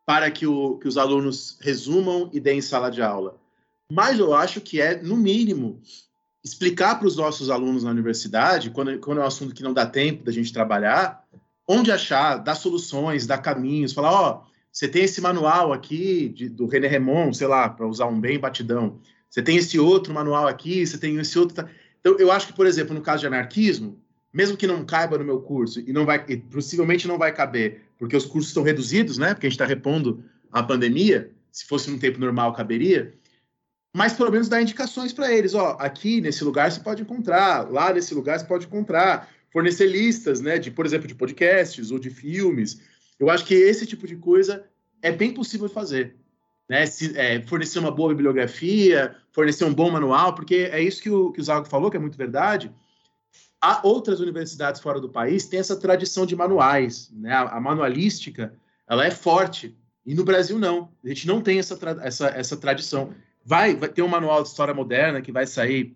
para que, o, que os alunos resumam e deem sala de aula. Mas eu acho que é, no mínimo, explicar para os nossos alunos na universidade, quando, quando é um assunto que não dá tempo da gente trabalhar, onde achar, dar soluções, dar caminhos, falar, ó, oh, você tem esse manual aqui de, do René Remon, sei lá, para usar um bem batidão. Você tem esse outro manual aqui, você tem esse outro. Então, eu acho que, por exemplo, no caso de anarquismo, mesmo que não caiba no meu curso, e não vai, e possivelmente não vai caber, porque os cursos estão reduzidos, né? Porque a gente está repondo a pandemia, se fosse num tempo normal, caberia. Mas pelo menos dar indicações para eles, ó, aqui nesse lugar você pode encontrar, lá nesse lugar você pode encontrar, fornecer listas, né, de, por exemplo, de podcasts ou de filmes. Eu acho que esse tipo de coisa é bem possível fazer né, se, é, fornecer uma boa bibliografia, fornecer um bom manual, porque é isso que o, que o Zago falou, que é muito verdade. Há outras universidades fora do país têm essa tradição de manuais, né? A, a manualística, ela é forte, e no Brasil não. A gente não tem essa, essa, essa tradição. Vai, vai ter um manual de história moderna que vai sair,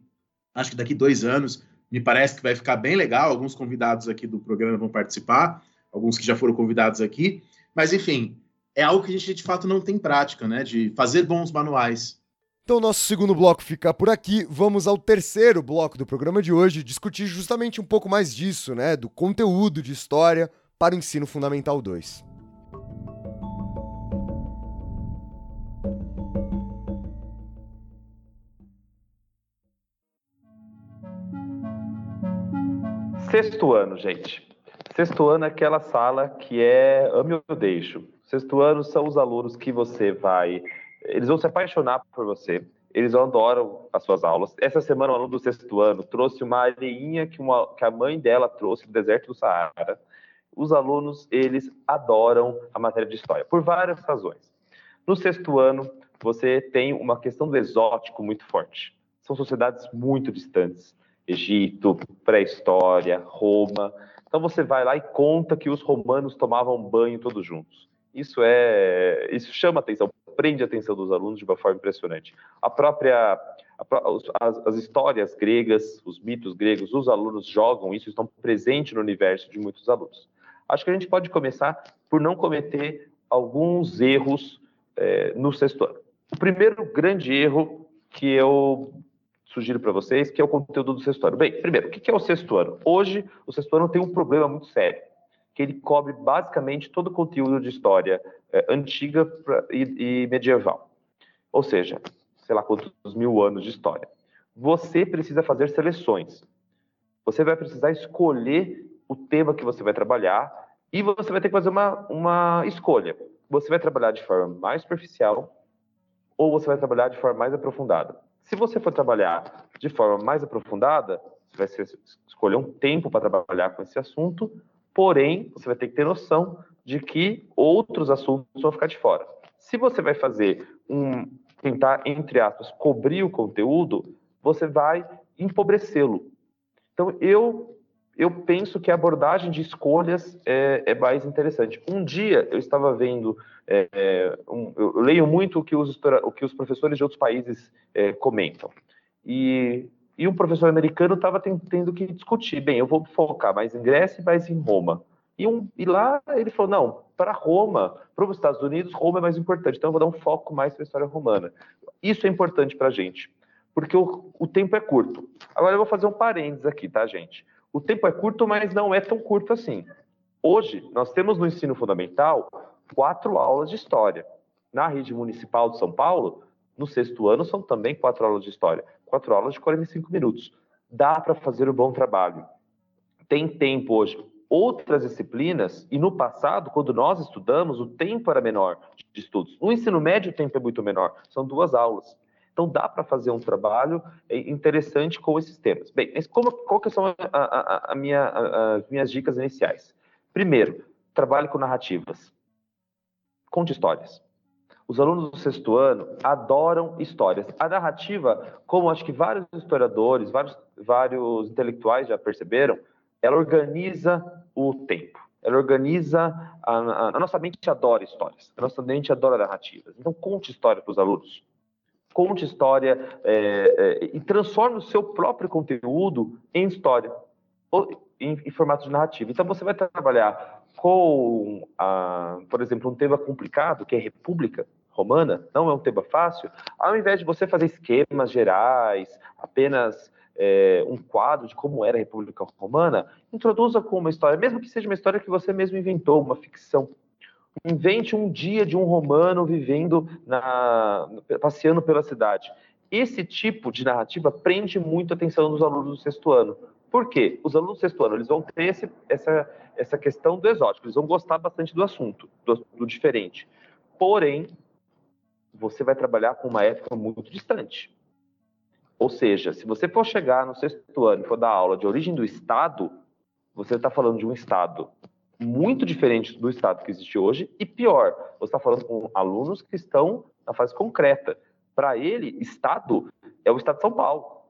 acho que daqui dois anos, me parece que vai ficar bem legal. Alguns convidados aqui do programa vão participar, alguns que já foram convidados aqui. Mas, enfim, é algo que a gente de fato não tem prática, né? De fazer bons manuais. Então, nosso segundo bloco fica por aqui. Vamos ao terceiro bloco do programa de hoje, discutir justamente um pouco mais disso, né? Do conteúdo de história para o ensino fundamental 2. Sexto ano, gente. Sexto ano é aquela sala que é ame ou deixo Sexto ano são os alunos que você vai. Eles vão se apaixonar por você, eles adoram as suas aulas. Essa semana, o aluno do sexto ano trouxe uma areinha que, uma, que a mãe dela trouxe do deserto do Saara. Os alunos, eles adoram a matéria de história, por várias razões. No sexto ano, você tem uma questão do exótico muito forte. São sociedades muito distantes. Egito, pré-história, Roma. Então você vai lá e conta que os romanos tomavam banho todos juntos. Isso é, isso chama atenção, prende a atenção dos alunos de uma forma impressionante. A própria, as, as, histórias gregas, os mitos gregos, os alunos jogam isso, estão presentes no universo de muitos alunos. Acho que a gente pode começar por não cometer alguns erros é, no sexto ano. O primeiro grande erro que eu sugiro para vocês, que é o conteúdo do sexto ano. Bem, primeiro, o que é o sexto ano? Hoje, o sexto ano tem um problema muito sério que ele cobre basicamente todo o conteúdo de história é, antiga e, e, medieval. Ou seja, sei lá quantos mil anos de história. Você precisa fazer seleções. Você vai precisar escolher o tema que você vai trabalhar e você vai ter que fazer uma, uma escolha. Você vai trabalhar de forma mais superficial ou você vai trabalhar de forma mais aprofundada. Se você for trabalhar de forma mais aprofundada, você vai escolher um tempo para trabalhar com esse assunto Porém, você vai ter que ter noção de que outros assuntos vão ficar de fora. Se você vai fazer um tentar entre aspas cobrir o conteúdo, você vai empobrecê-lo. Então eu eu penso que a abordagem de escolhas é, é mais interessante. Um dia eu estava vendo, é, é um, eu leio muito o que os, o que os professores de outros países é, comentam. E e um professor americano estava tendo que discutir, bem, eu vou focar mais em Grécia e mais em Roma. E, um, e lá ele falou, não, para Roma, para os Estados Unidos, Roma é mais importante, então eu vou dar um foco mais para a história romana. Isso é importante para a gente, porque o, o tempo é curto. Agora eu vou fazer um parênteses aqui, tá, gente? O tempo é curto, mas não é tão curto assim. Hoje, nós temos no ensino fundamental quatro aulas de história. Na rede municipal de São Paulo, no sexto ano, são também quatro aulas de história quatro aulas de 45 minutos. Dá para fazer um bom trabalho. Tem tempo hoje. Outras disciplinas, e no passado, quando nós estudamos, o tempo era menor de estudos. No ensino médio, o tempo é muito menor. São duas aulas. Então, dá para fazer um trabalho é, interessante com esses temas. Bem, mas como, qual que são a, a, a minha, as minhas dicas iniciais? Primeiro, trabalhe com narrativas. Conte histórias. Os alunos do sexto ano adoram histórias. A narrativa, como acho que vários historiadores, vários, vários intelectuais já perceberam, ela organiza o tempo. Ela organiza. A, a, a nossa mente adora histórias. A nossa mente adora narrativas. Então, conte história para os alunos. Conte história é, é, e transforme o seu próprio conteúdo em história, ou, em, em formato de narrativa. Então, você vai trabalhar com, a, por exemplo, um tema complicado, que é República Romana, não é um tema fácil, ao invés de você fazer esquemas gerais, apenas é, um quadro de como era a República Romana, introduza com uma história, mesmo que seja uma história que você mesmo inventou, uma ficção. Invente um dia de um romano vivendo, na, passeando pela cidade. Esse tipo de narrativa prende muito a atenção dos alunos do sexto ano. Por quê? Os alunos do sexto ano eles vão ter esse, essa, essa questão do exótico, eles vão gostar bastante do assunto, do, do diferente. Porém, você vai trabalhar com uma época muito distante. Ou seja, se você for chegar no sexto ano e for dar aula de origem do Estado, você está falando de um Estado muito diferente do Estado que existe hoje, e pior, você está falando com alunos que estão na fase concreta. Para ele, Estado é o Estado de São Paulo,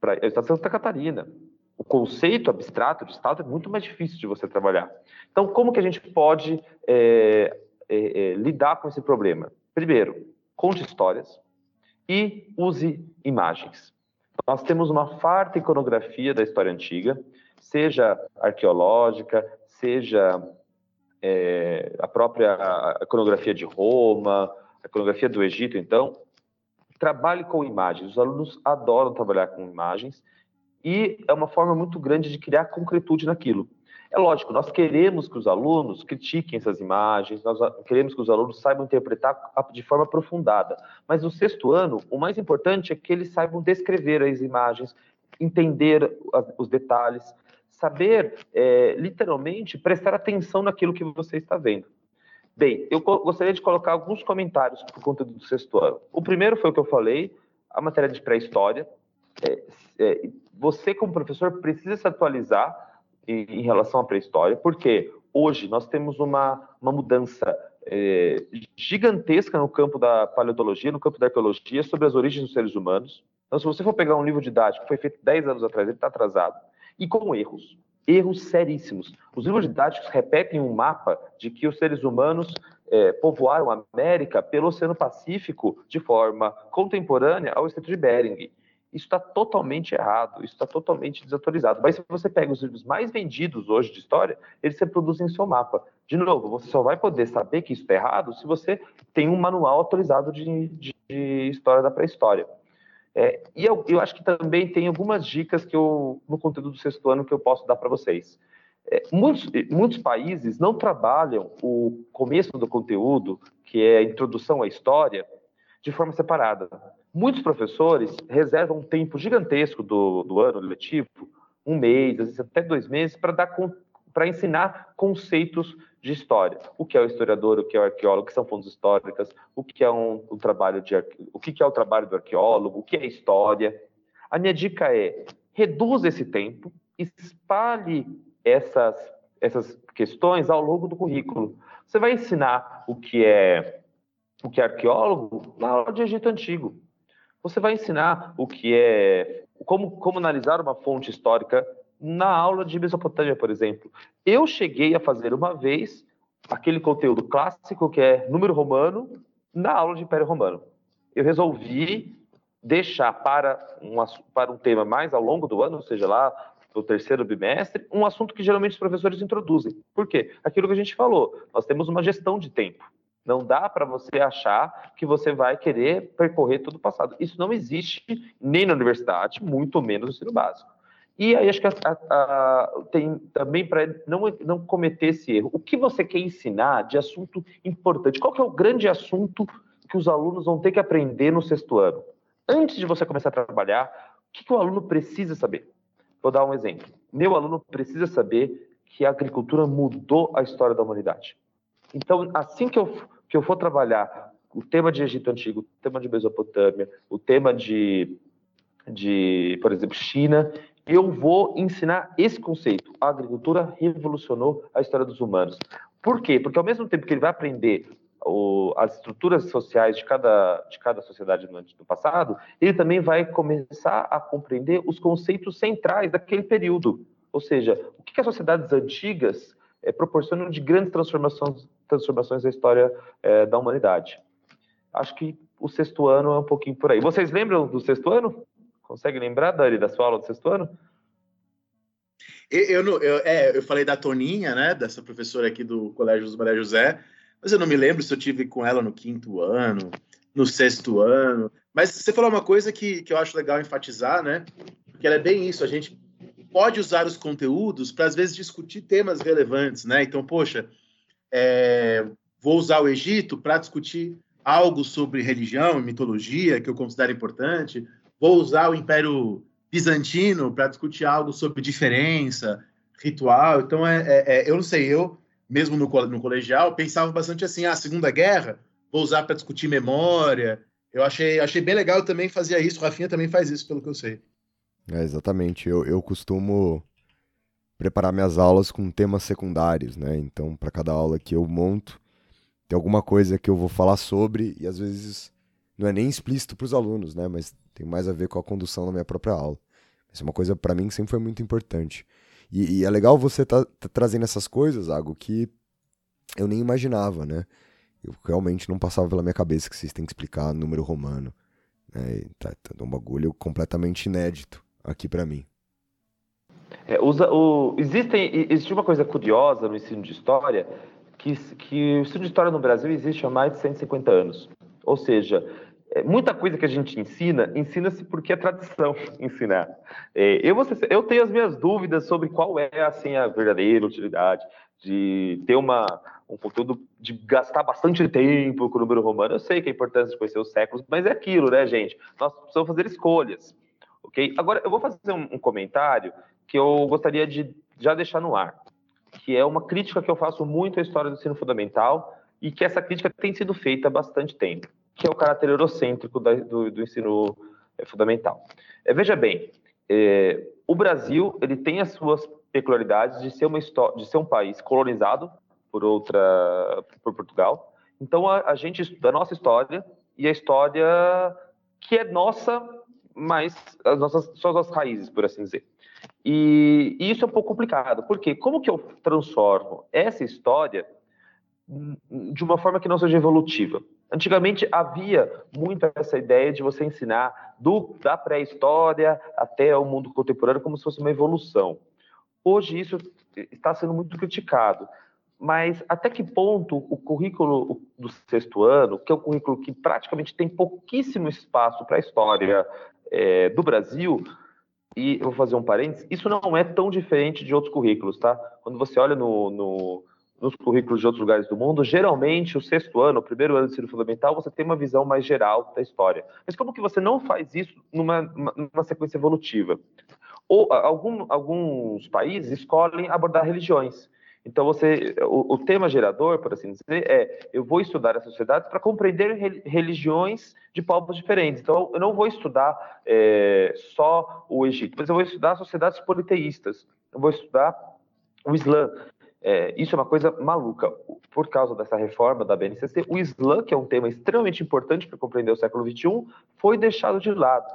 pra, é o Estado de Santa Catarina. O conceito abstrato de Estado é muito mais difícil de você trabalhar. Então, como que a gente pode é, é, é, lidar com esse problema? Primeiro, conte histórias e use imagens. Nós temos uma farta iconografia da história antiga, seja arqueológica, seja é, a própria iconografia de Roma, a iconografia do Egito, então, trabalhe com imagens. Os alunos adoram trabalhar com imagens e é uma forma muito grande de criar concretude naquilo. É lógico, nós queremos que os alunos critiquem essas imagens, nós queremos que os alunos saibam interpretar de forma aprofundada. Mas no sexto ano, o mais importante é que eles saibam descrever as imagens, entender os detalhes, saber, é, literalmente, prestar atenção naquilo que você está vendo. Bem, eu gostaria de colocar alguns comentários o conteúdo do sexto ano. O primeiro foi o que eu falei, a matéria de pré-história. É, é, você, como professor, precisa se atualizar em, relação à pré-história, porque hoje nós temos uma, uma mudança é, gigantesca no campo da paleontologia, no campo da arqueologia, sobre as origens dos seres humanos. Então, se você for pegar um livro didático que foi feito 10 anos atrás, ele está atrasado, e com erros, erros seríssimos. Os livros didáticos repetem um mapa de que os seres humanos é, povoaram a América pelo Oceano Pacífico de forma contemporânea ao Estreito de Bering. Isso está totalmente errado, isso está totalmente desatualizado. Mas se você pega os livros mais vendidos hoje de história, eles reproduzem seu mapa. De novo, você só vai poder saber que isso está errado se você tem um manual atualizado de, de, de história da pré-história. É, e eu, eu, acho que também tem algumas dicas que eu, no conteúdo do sexto ano que eu posso dar para vocês. É, muitos, muitos países não trabalham o começo do conteúdo, que é a introdução à história, de forma separada. Muitos professores reservam um tempo gigantesco do, do ano letivo, um mês, às vezes até dois meses, para dar para ensinar conceitos de história. O que é o historiador, o que é o arqueólogo, o que são fontes históricas, o que é um, um trabalho de o que é o trabalho do arqueólogo, o que é história. A minha dica é reduza esse tempo, espalhe essas essas questões ao longo do currículo. Você vai ensinar o que é o que é arqueólogo na aula de Egito Antigo. Você vai ensinar o que é como, como analisar uma fonte histórica na aula de Mesopotâmia, por exemplo. Eu cheguei a fazer uma vez aquele conteúdo clássico que é número romano na aula de Império Romano. Eu resolvi deixar para um, para um tema mais ao longo do ano, ou seja, lá no terceiro bimestre, um assunto que geralmente os professores introduzem. Por quê? Aquilo que a gente falou, nós temos uma gestão de tempo. Não dá para você achar que você vai querer percorrer todo o passado. Isso não existe nem na universidade, muito menos no ensino básico. E aí acho que a, a, tem também para não, não cometer esse erro. O que você quer ensinar de assunto importante? Qual que é o grande assunto que os alunos vão ter que aprender no sexto ano? Antes de você começar a trabalhar, o que, que o aluno precisa saber? Vou dar um exemplo. Meu aluno precisa saber que a agricultura mudou a história da humanidade. Então, assim que eu que eu for trabalhar o tema de Egito Antigo, o tema de Mesopotâmia, o tema de, de por exemplo, China, eu vou ensinar esse conceito. A agricultura revolucionou a história dos humanos. Por quê? Porque ao mesmo tempo que ele vai aprender o, as estruturas sociais de cada, de cada sociedade no, no passado, ele também vai começar a compreender os conceitos centrais daquele período. Ou seja, o que, que as sociedades antigas é, proporcionam de grandes transformações, transformações da história é, da humanidade. Acho que o sexto ano é um pouquinho por aí. Vocês lembram do sexto ano? Consegue lembrar, Dani, da sua aula do sexto ano? Eu, eu, é, eu falei da Toninha, né, dessa professora aqui do Colégio Maria José, mas eu não me lembro se eu tive com ela no quinto ano, no sexto ano. Mas você falou uma coisa que, que eu acho legal enfatizar, né? Porque ela é bem isso, a gente pode usar os conteúdos para, às vezes, discutir temas relevantes, né? Então, poxa, é, vou usar o Egito para discutir algo sobre religião e mitologia que eu considero importante, vou usar o Império Bizantino para discutir algo sobre diferença, ritual. Então, é, é, é eu não sei, eu mesmo no, no colegial, pensava bastante assim, ah, Segunda Guerra, vou usar para discutir memória. Eu achei, achei bem legal também fazia isso. O Rafinha também faz isso, pelo que eu sei. É, exatamente. Eu, eu costumo preparar minhas aulas com temas secundários, né? Então, para cada aula que eu monto, tem alguma coisa que eu vou falar sobre e às vezes não é nem explícito para os alunos, né? Mas tem mais a ver com a condução da minha própria aula. Isso é uma coisa para mim que sempre foi muito importante. E, e é legal você tá, tá, trazendo essas coisas, algo que eu nem imaginava, né? Eu realmente não passava pela minha cabeça que vocês têm que explicar número romano. Né? Tá, tá um bagulho completamente inédito aqui para mim. É, usa, o, existem, existe uma coisa curiosa no ensino de história, que, que o ensino de história no Brasil existe há mais de 150 anos. Ou seja, é, muita coisa que a gente ensina, ensina-se porque é tradição ensinar. É, eu, eu tenho as minhas dúvidas sobre qual é assim, a verdadeira utilidade de ter uma, um conteúdo, de gastar bastante tempo com o número romano. Eu sei que é importante conhecer os séculos, mas é aquilo, né, gente? Nós precisamos fazer escolhas, ok? Agora, eu vou fazer um, um comentário que eu gostaria de já deixar no ar, que é uma crítica que eu faço muito à história do ensino fundamental e que essa crítica tem sido feita há bastante tempo que é o caráter eurocêntrico da, do, do, ensino é, fundamental. É, veja bem, é, o Brasil ele tem as suas peculiaridades de ser, uma de ser um país colonizado por outra, por Portugal. Então a, a gente estuda a nossa história e a história que é nossa, mas as nossas são as nossas raízes, por assim dizer. E, e, isso é um pouco complicado, porque como que eu transformo essa história de uma forma que não seja evolutiva? Antigamente havia muito essa ideia de você ensinar do, da pré-história até o mundo contemporâneo como se fosse uma evolução. Hoje isso está sendo muito criticado, mas até que ponto o currículo do sexto ano, que é um currículo que praticamente tem pouquíssimo espaço para a história é, do Brasil, e vou fazer um parênteses, isso não é tão diferente de outros currículos, tá? Quando você olha no, no nos currículos de outros lugares do mundo, geralmente o sexto ano, o primeiro ano de ensino fundamental, você tem uma visão mais geral da história. Mas como que você não faz isso numa, numa sequência evolutiva? Ou algum, alguns países escolhem abordar religiões. Então, você, o, o, tema gerador, por assim dizer, é eu vou estudar as sociedades para compreender religiões de povos diferentes. Então, eu não vou estudar é, só o Egito, mas eu vou estudar sociedades politeístas. Eu vou estudar o Islã. É, isso é uma coisa maluca. Por causa dessa reforma da BNCC, o Islã, que é um tema extremamente importante para compreender o século XXI, foi deixado de lado.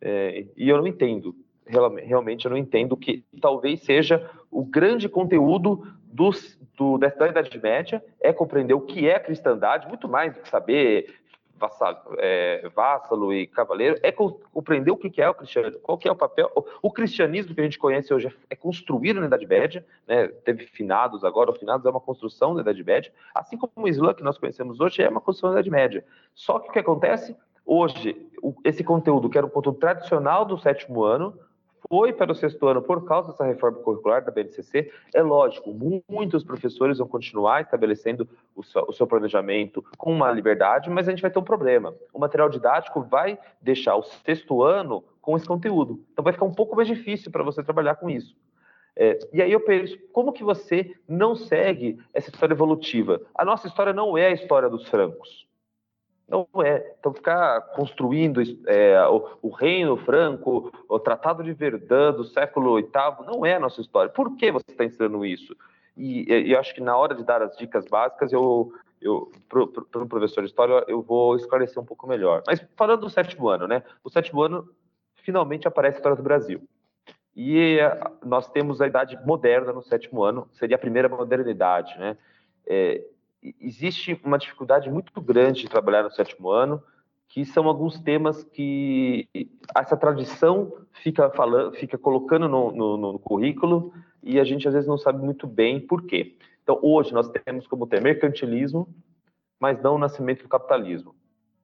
É, e eu não entendo, realmente eu não entendo que talvez seja o grande conteúdo dos, do, da Idade Média, é compreender o que é a cristandade, muito mais do que saber vassalo, é, vassalo e cavaleiro, é compreender o que é o cristianismo, qual é o papel. O, cristianismo que a gente conhece hoje é construído na Idade Média, né? teve finados agora, o finados é uma construção da Idade Média, assim como o Islã que nós conhecemos hoje é uma construção da Idade Média. Só que o que acontece? Hoje, esse conteúdo, que era um conteúdo tradicional do sétimo ano, foi para o sexto ano por causa dessa reforma curricular da BNCC. É lógico, muitos professores vão continuar estabelecendo o seu, o seu, planejamento com uma liberdade, mas a gente vai ter um problema. O material didático vai deixar o sexto ano com esse conteúdo. Então vai ficar um pouco mais difícil para você trabalhar com isso. É, e aí eu penso, como que você não segue essa história evolutiva? A nossa história não é a história dos francos. Não é. Então, ficar construindo é, o, o, Reino Franco, o Tratado de Verdun do século VIII, não é a nossa história. Por que você está ensinando isso? E, eu acho que na hora de dar as dicas básicas, eu, eu para o professor de história eu vou esclarecer um pouco melhor. Mas falando do sétimo ano, né? O sétimo ano finalmente aparece a história do Brasil. E eh, nós temos a idade moderna no sétimo ano, seria a primeira modernidade, né? É, existe uma dificuldade muito grande de trabalhar no sétimo ano, que são alguns temas que essa tradição fica falando, fica colocando no, no, no, currículo e a gente às vezes não sabe muito bem por quê. Então hoje nós temos como tema mercantilismo, mas não o nascimento do capitalismo,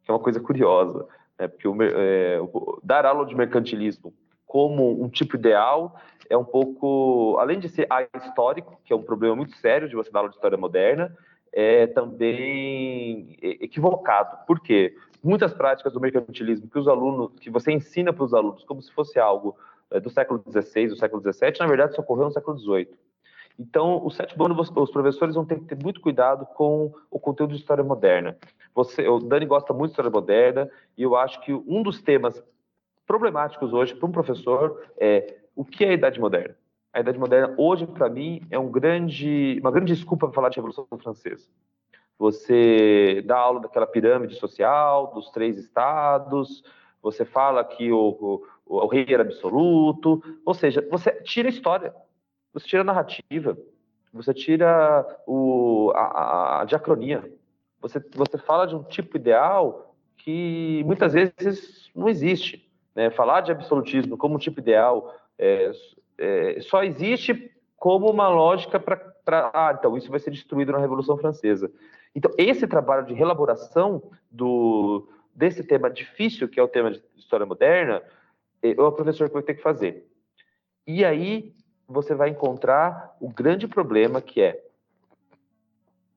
que é uma coisa curiosa, né? porque o, é, dar aula de mercantilismo como um tipo ideal é um pouco, além de ser histórico, que é um problema muito sério de você dar aula de história moderna, é também equivocado. Por quê? Muitas práticas do mercantilismo que os alunos, que você ensina para os alunos como se fosse algo é, do século XVI, do século XVII, na verdade só ocorreu no século XVIII. Então, o sétimo ano, os professores vão ter que ter muito cuidado com o conteúdo de história moderna. Você, o Dani gosta muito de história moderna e eu acho que um dos temas problemáticos hoje para um professor é o que é a Idade Moderna. A Idade Moderna hoje, para mim, é um grande, uma grande desculpa para falar de Revolução Francesa. Você dá aula daquela pirâmide social, dos três estados, você fala que o, o, o rei era absoluto, ou seja, você tira a história, você tira a narrativa, você tira o, a, a diacronia, você, você fala de um tipo ideal que muitas vezes não existe. Né? Falar de absolutismo como um tipo ideal é, é, só existe como uma lógica para. Ah, então isso vai ser destruído na Revolução Francesa. Então, esse trabalho de relaboração do, desse tema difícil, que é o tema de história moderna, é, é o professor que vai ter que fazer. E aí você vai encontrar o grande problema que é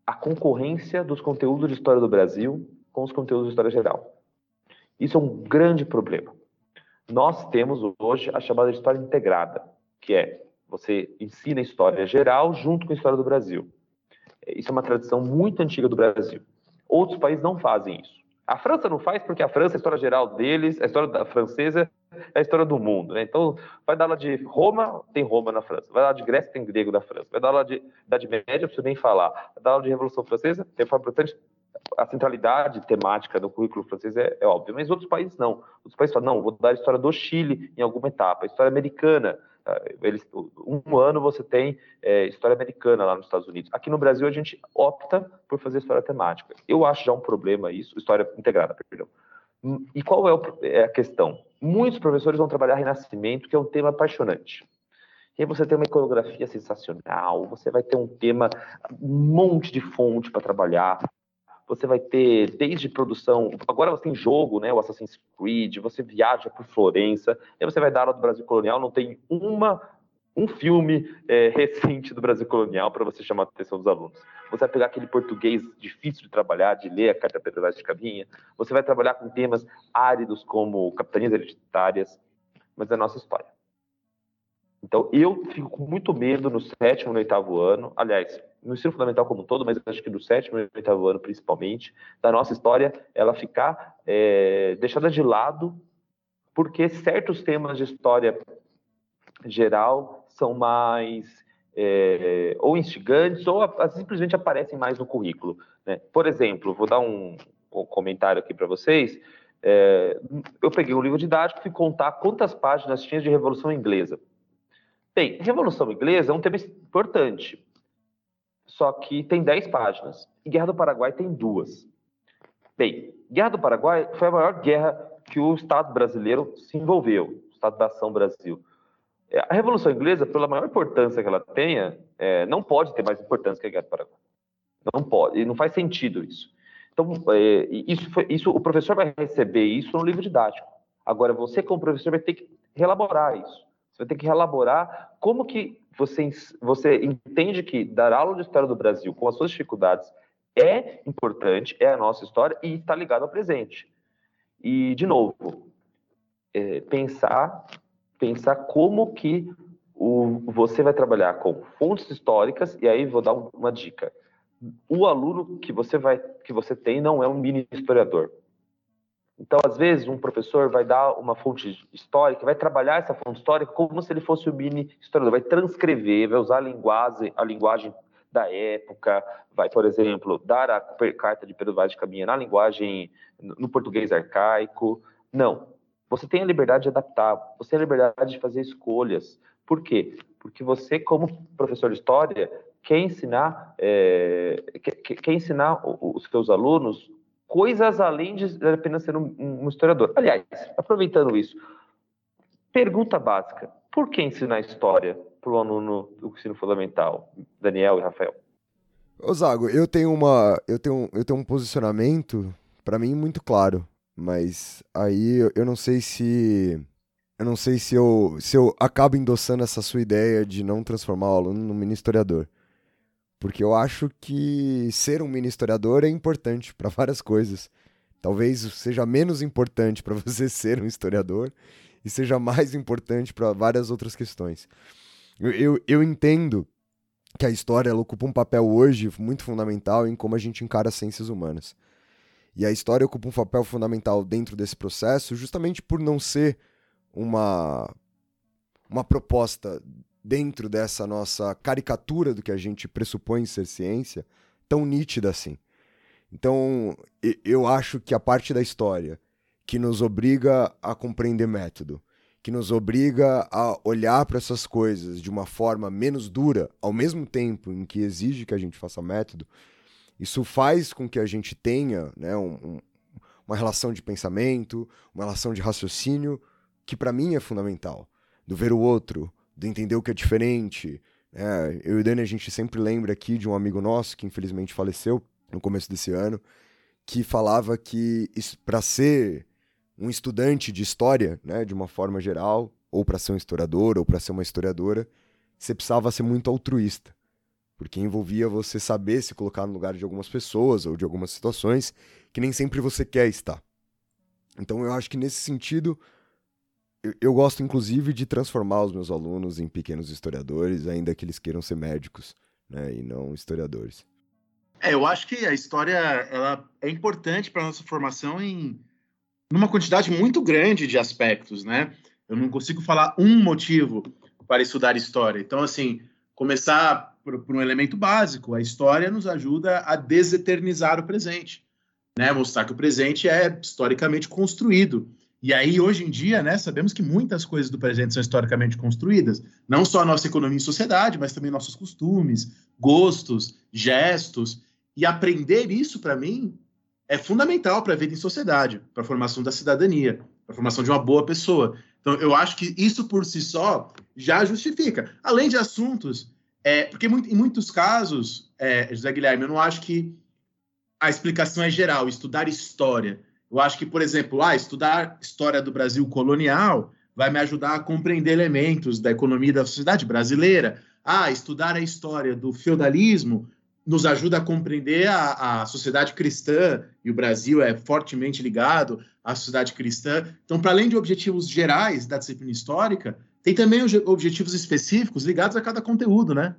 a concorrência dos conteúdos de história do Brasil com os conteúdos de história geral. Isso é um grande problema. Nós temos hoje a chamada de história integrada, que é você ensina história geral junto com a história do Brasil. Isso é uma tradição muito antiga do Brasil. Outros países não fazem isso. A França não faz porque a França, a história geral deles, a história da francesa é a história do mundo. Né? Então, vai dar aula de Roma, tem Roma na França. Vai dar aula de Grécia, tem grego da França. Vai dar aula de Idade Média, não nem falar. Vai dar aula de Revolução Francesa, Reforma Protestante. A centralidade temática do currículo francês é, é óbvia, mas outros países não. Outros países falam, não, vou dar a história do Chile em alguma etapa, a história americana, eles, um ano você tem é, história americana lá nos Estados Unidos. Aqui no Brasil a gente opta por fazer história temática. Eu acho já um problema isso, história integrada, perdão. E qual é, o, é a questão? Muitos professores vão trabalhar Renascimento, que é um tema apaixonante. E aí você tem uma iconografia sensacional, você vai ter um tema, um monte de fonte para trabalhar, você vai ter desde produção, agora você tem jogo, né, o Assassin's Creed, você viaja por Florença, aí você vai dar aula do Brasil Colonial, não tem uma um filme é, recente do Brasil Colonial para você chamar a atenção dos alunos. Você vai pegar aquele português difícil de trabalhar, de ler a Carta Pedrais de Caminha, você vai trabalhar com temas áridos como capitanias hereditárias, mas é a nossa história. Então, eu fico com muito medo no sétimo no oitavo ano, aliás, no ensino fundamental como um todo, mas acho que no sétimo e oitavo ano principalmente, da nossa história, ela ficar é, deixada de lado, porque certos temas de história geral são mais é, ou instigantes ou simplesmente aparecem mais no currículo. Né? Por exemplo, vou dar um, um comentário aqui para vocês. É, eu peguei um livro didático e fui contar quantas páginas tinha de Revolução Inglesa. Bem, Revolução Inglesa é um tema importante, só que tem 10 páginas. E Guerra do Paraguai tem duas. Bem, Guerra do Paraguai foi a maior guerra que o Estado brasileiro se envolveu, o Estado da Ação Brasil. É, a Revolução Inglesa, pela maior importância que ela tenha, é, não pode ter mais importância que a Guerra do Paraguai. Não pode, e não faz sentido isso. Então, é, isso, foi, isso, o professor vai receber isso no livro didático. Agora, você, como professor, vai ter que relaborar isso. Você vai ter que elaborar como que você, você entende que dar aula de história do Brasil com as suas dificuldades é importante, é a nossa história e está ligado ao presente. E, de novo, é, pensar, pensar como que o, você vai trabalhar com fontes históricas, e aí vou dar uma dica. O aluno que você, vai, que você tem não é um mini historiador. Então, às vezes, um professor vai dar uma fonte histórica, vai trabalhar essa fonte histórica como se ele fosse o mini historiador, vai transcrever, vai usar a linguagem, a linguagem da época, vai, por exemplo, dar a carta de Pedro Vaz de Caminha na linguagem, no português arcaico. Não. Você tem a liberdade de adaptar, você tem a liberdade de fazer escolhas. Por quê? Porque você, como professor de história, quer ensinar, é, quer, quer, ensinar os seus alunos coisas além de apenas ser um, um historiador. Aliás, aproveitando isso, pergunta básica: por que ensinar história para o aluno do ensino fundamental, Daniel e Rafael? Ô Zago, eu tenho uma, eu tenho, eu tenho um posicionamento para mim muito claro, mas aí eu, eu não sei se eu não sei se eu, se eu acabo endossando essa sua ideia de não transformar o aluno num mini historiador. Porque eu acho que ser um mini historiador é importante para várias coisas. Talvez seja menos importante para você ser um historiador e seja mais importante para várias outras questões. Eu, eu, eu, entendo que a história ocupa um papel hoje muito fundamental em como a gente encara as ciências humanas. E a história ocupa um papel fundamental dentro desse processo justamente por não ser uma, uma proposta dentro dessa nossa caricatura do que a gente pressupõe ser ciência, tão nítida assim. Então, eu acho que a parte da história que nos obriga a compreender método, que nos obriga a olhar para essas coisas de uma forma menos dura, ao mesmo tempo em que exige que a gente faça método, isso faz com que a gente tenha né, um, um, uma relação de pensamento, uma relação de raciocínio, que para mim é fundamental. Do ver o outro, de entender o que é diferente. É, eu e o Dani, a gente sempre lembra aqui de um amigo nosso que infelizmente faleceu no começo desse ano, que falava que para ser um estudante de história, né, de uma forma geral, ou para ser um historiador, ou para ser uma historiadora, você precisava ser muito altruísta, porque envolvia você saber se colocar no lugar de algumas pessoas ou de algumas situações que nem sempre você quer estar. Então eu acho que nesse sentido eu, gosto, inclusive, de transformar os meus alunos em pequenos historiadores, ainda que eles queiram ser médicos, né, e não historiadores. É, eu acho que a história ela é importante para nossa formação em numa quantidade muito grande de aspectos, né? Eu não consigo falar um motivo para estudar história. Então, assim, começar por, por um elemento básico, a história nos ajuda a deseternizar o presente, né? Mostrar que o presente é historicamente construído e aí, hoje em dia, né, sabemos que muitas coisas do presente são historicamente construídas. Não só a nossa economia e sociedade, mas também nossos costumes, gostos, gestos. E aprender isso, para mim, é fundamental para a vida em sociedade, para a formação da cidadania, para a formação de uma boa pessoa. Então, eu acho que isso por si só já justifica. Além de assuntos, é, porque em muitos casos, é, José Guilherme, eu não acho que a explicação é geral, estudar história eu acho que, por exemplo, ah, estudar história do Brasil colonial vai me ajudar a compreender elementos da economia da sociedade brasileira. Ah, estudar a história do feudalismo nos ajuda a compreender a, a sociedade cristã, e o Brasil é fortemente ligado à sociedade cristã. Então, para além de objetivos gerais da disciplina histórica, tem também objetivos específicos ligados a cada conteúdo, né?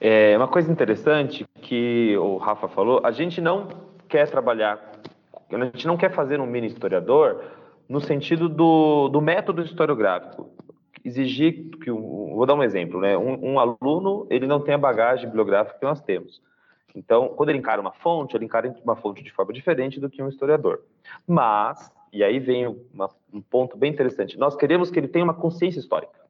É uma coisa interessante que o Rafa falou, a gente não quer trabalhar a gente não quer fazer um mini historiador no sentido do, do método historiográfico. Exigir que, vou dar um exemplo, né? Um, um, aluno ele não tem a bagagem bibliográfica que nós temos. Então, quando ele encara uma fonte, ele encara uma fonte de forma diferente do que um historiador. Mas, e aí vem uma, um ponto bem interessante, nós queremos que ele tenha uma consciência histórica.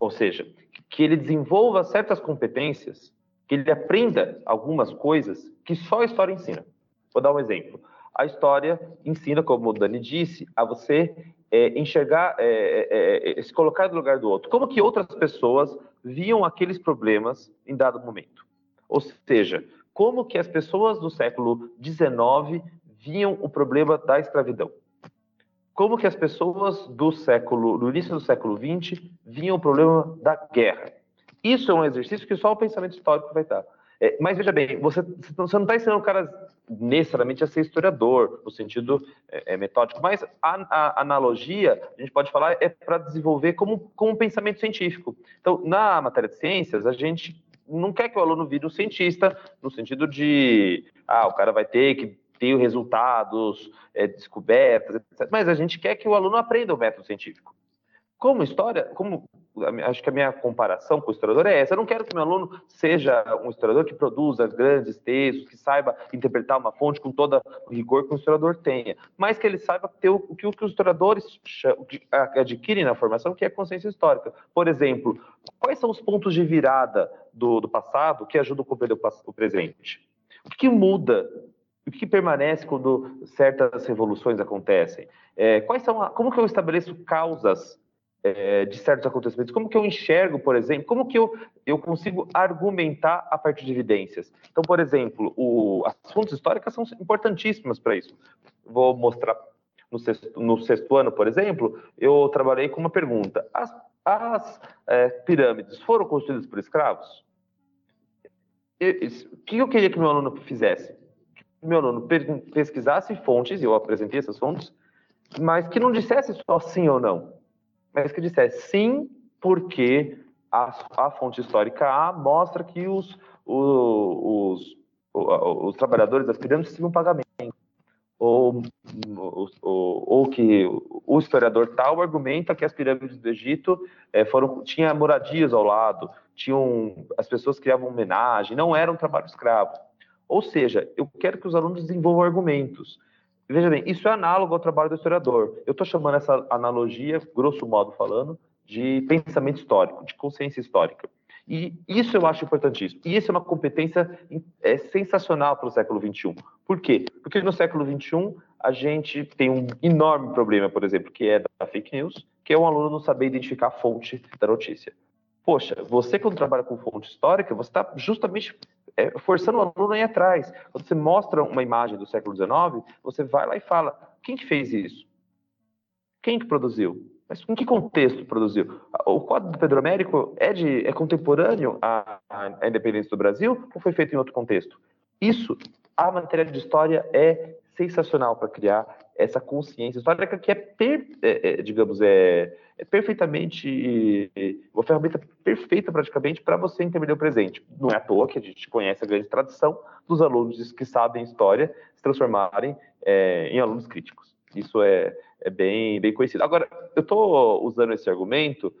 Ou seja, que ele desenvolva certas competências, que ele aprenda algumas coisas que só a história ensina. Vou dar um exemplo a história ensina, como o Dani disse, a você é, enxergar, é é, é, é, se colocar no lugar do outro. Como que outras pessoas viam aqueles problemas em dado momento? Ou seja, como que as pessoas do século XIX viam o problema da escravidão? Como que as pessoas do século, do início do século XX, viam o problema da guerra? Isso é um exercício que só o pensamento histórico vai dar. É, mas veja bem, você, você não está ensinando o cara necessariamente a ser historiador, no sentido é, é metódico, mas a, a, analogia, a gente pode falar, é para desenvolver como, como um pensamento científico. Então, na matéria de ciências, a gente não quer que o aluno vire um cientista, no sentido de, ah, o cara vai ter que ter resultados, é, descobertas, etc. Mas a gente quer que o aluno aprenda o método científico. Como história, como acho que a minha comparação com o historiador é essa. Eu não quero que meu aluno seja um historiador que produza grandes textos, que saiba interpretar uma fonte com toda o rigor que um historiador tenha, mas que ele saiba ter o, que, os historiadores adquirem na formação, que é consciência histórica. Por exemplo, quais são os pontos de virada do, do passado que ajudam a compreender o, presente? O que, que muda o que permanece quando certas revoluções acontecem? É, quais são a, como que eu estabeleço causas é, de certos acontecimentos? Como que eu enxergo, por exemplo, como que eu, eu consigo argumentar a partir de evidências? Então, por exemplo, o, as fontes históricas são importantíssimas para isso. Vou mostrar no sexto, no sexto, ano, por exemplo, eu trabalhei com uma pergunta: as, as é, pirâmides foram construídas por escravos? O que eu queria que meu aluno fizesse? Que meu aluno pesquisasse fontes, e eu apresentei essas fontes, mas que não dissesse só sim ou não mas que dissesse sim, porque a, a fonte histórica A mostra que os, os, os, os trabalhadores das pirâmides tinham pagamento. Ou, ou, ou, que o historiador tal argumenta que as pirâmides do Egito é, foram tinha moradias ao lado, tinham as pessoas criavam homenagem, não era um trabalho escravo. Ou seja, eu quero que os alunos desenvolvam argumentos. Veja bem, isso é análogo ao trabalho do historiador. Eu estou chamando essa analogia, grosso modo falando, de pensamento histórico, de consciência histórica. E isso eu acho importantíssimo. E isso é uma competência é, sensacional para o século XXI. Por quê? Porque no século XXI a gente tem um enorme problema, por exemplo, que é da fake news, que é um aluno não saber identificar a fonte da notícia. Poxa, você quando trabalha com fonte histórica, você está justamente é, forçando o aluno a ir atrás. Quando você mostra uma imagem do século XIX, você vai lá e fala: quem que fez isso? Quem que produziu? Mas em que contexto produziu? O Código do Pedro Américo é, de, é contemporâneo à, à independência do Brasil ou foi feito em outro contexto? Isso, a matéria de história é sensacional para criar essa consciência histórica que é, per, é, é digamos, é, é, perfeitamente uma ferramenta perfeita praticamente para você entender o presente. Não é à toa que a gente conhece a grande tradição dos alunos que sabem história se transformarem é, em alunos críticos. Isso é, é bem, bem conhecido. Agora, eu estou usando esse argumento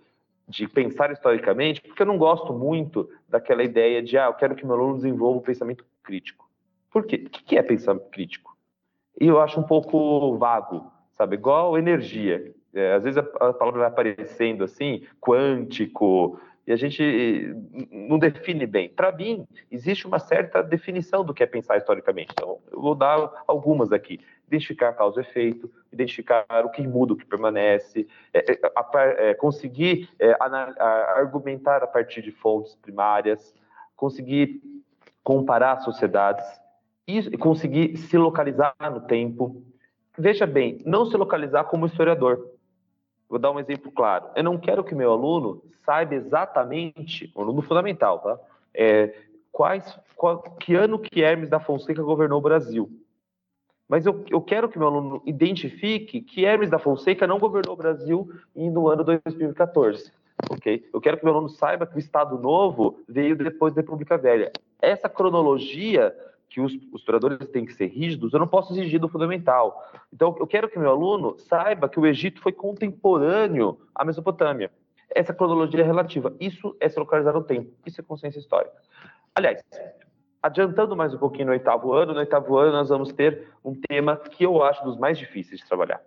de pensar historicamente porque eu não gosto muito daquela ideia de, ah, eu quero que meu aluno desenvolva o pensamento crítico. Por quê? O que é pensamento crítico? E eu acho um pouco vago, sabe? Igual energia. É, às vezes a, a, palavra vai aparecendo assim, quântico, e a gente não define bem. Para mim, existe uma certa definição do que é pensar historicamente. Então, eu vou dar algumas aqui. Identificar causa e efeito, identificar o que muda, o que permanece, é, é, é conseguir é, argumentar a partir de fontes primárias, conseguir comparar sociedades, e conseguir se localizar no tempo. Veja bem, não se localizar como historiador. Vou dar um exemplo claro. Eu não quero que meu aluno saiba exatamente, o aluno fundamental, tá? É, quais, qual, que ano que Hermes da Fonseca governou o Brasil. Mas eu, eu quero que meu aluno identifique que Hermes da Fonseca não governou o Brasil no ano 2014. ok? Eu quero que meu aluno saiba que o Estado Novo veio depois da República Velha. Essa cronologia que os, os historiadores têm que ser rígidos, eu não posso exigir do fundamental. Então, eu quero que meu aluno saiba que o Egito foi contemporâneo à Mesopotâmia. Essa cronologia é relativa. Isso é se localizar no tempo. Isso é consciência histórica. Aliás, adiantando mais um pouquinho no oitavo ano, no oitavo ano nós vamos ter um tema que eu acho dos mais difíceis de trabalhar,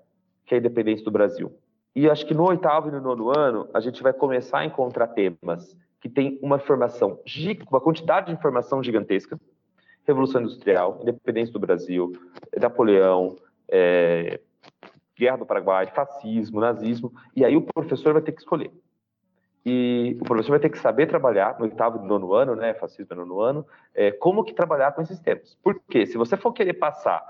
que é a independência do Brasil. E acho que no oitavo e no nono ano a gente vai começar a encontrar temas que têm uma informação, uma quantidade de informação gigantesca, Revolução Industrial, Independência do Brasil, Napoleão, é, Guerra do Paraguai, fascismo, nazismo, e aí o professor vai ter que escolher. E o professor vai ter que saber trabalhar no oitavo e nono ano, né, fascismo no nono ano, é, como que trabalhar com esses temas. Porque se você for querer passar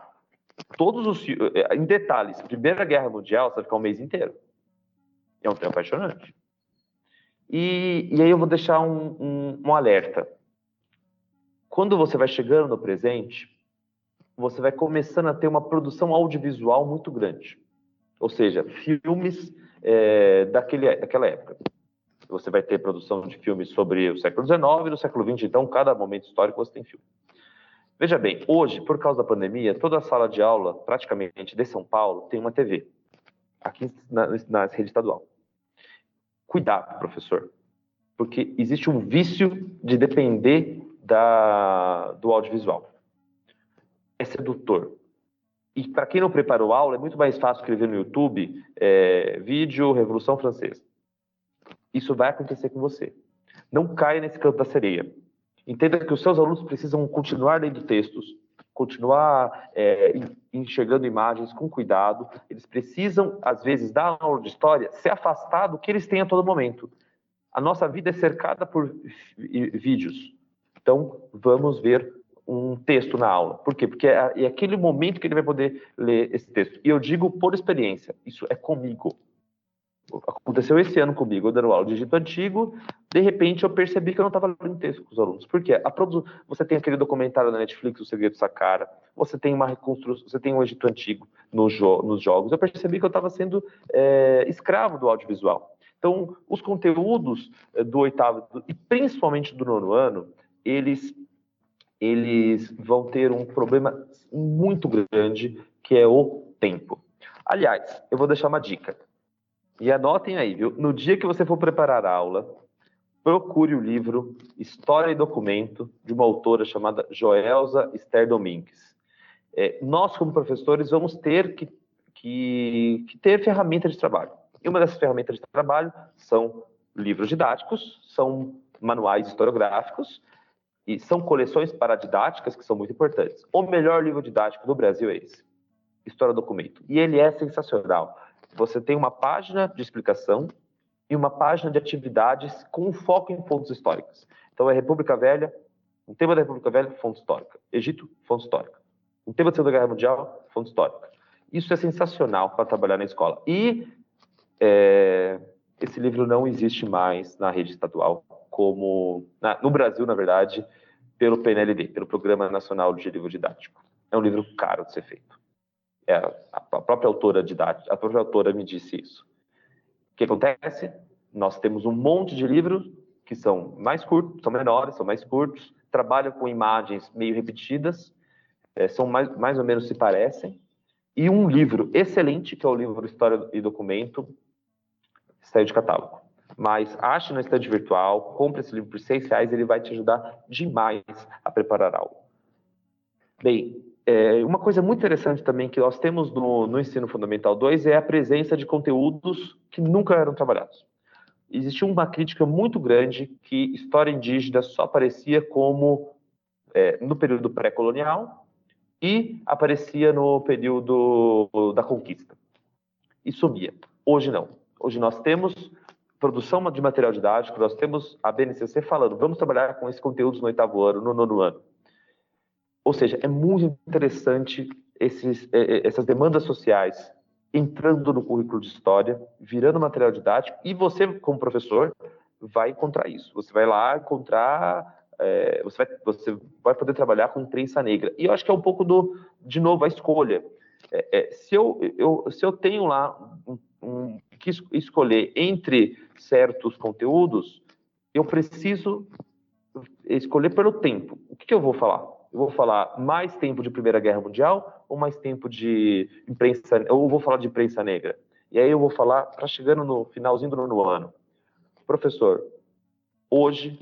todos os, é, em detalhes, Primeira Guerra Mundial, você vai ficar um mês inteiro. É um tema apaixonante. E, e aí eu vou deixar um, um, um alerta. Quando você vai chegando no presente, você vai começando a ter uma produção audiovisual muito grande. Ou seja, filmes é, daquele, daquela época. Você vai ter produção de filmes sobre o século XIX e século XX, então, cada momento histórico você tem filme. Veja bem, hoje, por causa da pandemia, toda a sala de aula, praticamente, de São Paulo, tem uma TV, aqui na, na rede estadual. Cuidado, professor, porque existe um vício de depender da, do audiovisual. É sedutor. E para quem não preparou aula, é muito mais fácil escrever no YouTube é, vídeo Revolução Francesa. Isso vai acontecer com você. Não caia nesse canto da sereia. Entenda que os seus alunos precisam continuar lendo textos, continuar é, enxergando imagens com cuidado. Eles precisam, às vezes, da aula de história, se afastar do que eles têm a todo momento. A nossa vida é cercada por vídeos. Então, vamos ver um texto na aula. Por quê? Porque é, é aquele momento que ele vai poder ler esse texto. E eu digo por experiência, isso é comigo. Aconteceu esse ano comigo, eu dando aula de Egito Antigo, de repente eu percebi que eu não estava lendo texto com os alunos. Por quê? Produ... Você tem aquele documentário da Netflix, O Segredo do Saqqara, você tem uma reconstrução, você tem o Egito Antigo no jo... nos jogos. Eu percebi que eu estava sendo é, escravo do audiovisual. Então, os conteúdos é, do oitavo e principalmente do nono ano, eles eles vão ter um problema muito grande, que é o tempo. Aliás, eu vou deixar uma dica. E anotem aí, viu? No dia que você for preparar a aula, procure o livro História e Documento, de uma autora chamada Joelza Esther Domingues. É, nós, como professores, vamos ter que, que, que ter ferramentas de trabalho. E uma dessas ferramentas de trabalho são livros didáticos, são manuais historiográficos, e são coleções paradidáticas que são muito importantes. O melhor livro didático do Brasil é esse, História do Documento. E ele é sensacional. Você tem uma página de explicação e uma página de atividades com foco em fontes históricas. Então é República Velha, um tema da República Velha, fonte histórica. Egito, fonte histórica. Um tema da Segunda Guerra Mundial, fonte histórica. Isso é sensacional para trabalhar na escola. E é, esse livro não existe mais na rede estadual como na, no Brasil, na verdade, pelo PNLD, pelo Programa Nacional de Livro Didático. É um livro caro de ser feito. É, a, própria autora didática, a própria autora me disse isso. O que acontece? Nós temos um monte de livros que são mais curtos, são menores, são mais curtos, trabalham com imagens meio repetidas, é, são mais, mais ou menos se parecem, e um livro excelente, que é o livro História e Documento, saiu de catálogo mas ache na estante virtual, compre esse livro por seis reais, ele vai te ajudar demais a preparar algo. Bem, é, uma coisa muito interessante também que nós temos no, no ensino fundamental 2 é a presença de conteúdos que nunca eram trabalhados. Existiu uma crítica muito grande que história indígena só aparecia como é, no período pré-colonial e aparecia no período da conquista. E sumia. Hoje não. Hoje nós temos produção de material didático, nós temos a BNCC falando, vamos trabalhar com esses conteúdos no oitavo ano, no nono ano. Ou seja, é muito interessante esses, essas demandas sociais entrando no currículo de história, virando material didático, e você, como professor, vai encontrar isso. Você vai lá encontrar, é, você, vai, você vai poder trabalhar com imprensa negra. E eu acho que é um pouco do, de novo, a escolha. É, é, se, eu, eu, se eu tenho lá um, um, que escolher entre certos conteúdos, eu preciso escolher pelo tempo. O que, que eu vou falar? Eu vou falar mais tempo de Primeira Guerra Mundial ou mais tempo de imprensa, ou vou falar de imprensa negra? E aí eu vou falar, para chegando no finalzinho do nono ano. Professor, hoje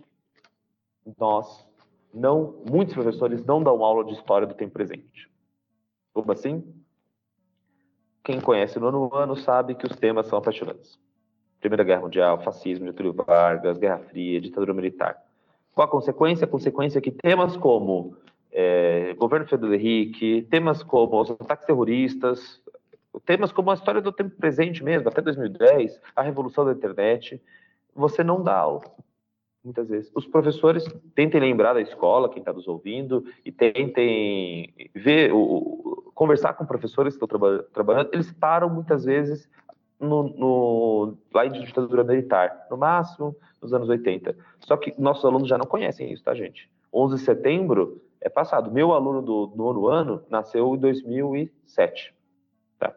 nós não, muitos professores não dão aula de história do tempo presente. Como assim? Quem conhece o nono ano sabe que os temas são apaixonantes. Primeira Guerra Mundial, fascismo, Getúlio Vargas, Guerra Fria, ditadura militar. Qual a consequência? A consequência é que temas como é, governo Fernando Henrique, temas como os ataques terroristas, temas como a história do tempo presente mesmo, até 2010, a revolução da internet, você não dá aula, muitas vezes. Os professores tentem lembrar da escola, quem está nos ouvindo, e tentem ver o, conversar com professores que estão traba trabalhando, eles param muitas vezes no, no, lá em ditadura militar, no máximo nos anos 80. Só que nossos alunos já não conhecem isso, tá, gente? 11 de setembro é passado. Meu aluno do nono ano nasceu em 2007. Tá?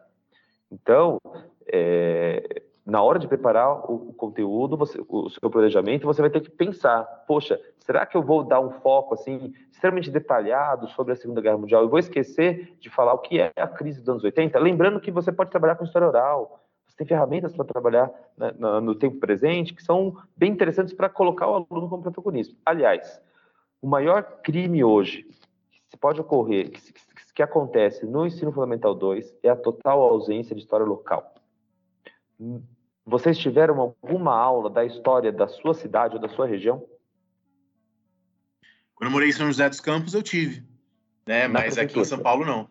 Então, é, na hora de preparar o, conteúdo, você, o seu planejamento, você vai ter que pensar: poxa, será que eu vou dar um foco assim extremamente detalhado sobre a Segunda Guerra Mundial? Eu vou esquecer de falar o que é a crise dos anos 80? Lembrando que você pode trabalhar com história oral, Você tem ferramentas para trabalhar né, no tempo presente que são bem interessantes para colocar o aluno como protagonista. Aliás, o maior crime hoje que pode ocorrer, que, que, que acontece no ensino fundamental 2, é a total ausência de história local. Vocês tiveram alguma aula da história da sua cidade ou da sua região? Quando eu morei em São José dos Campos, eu tive. Né? Mas aqui em São Paulo, não.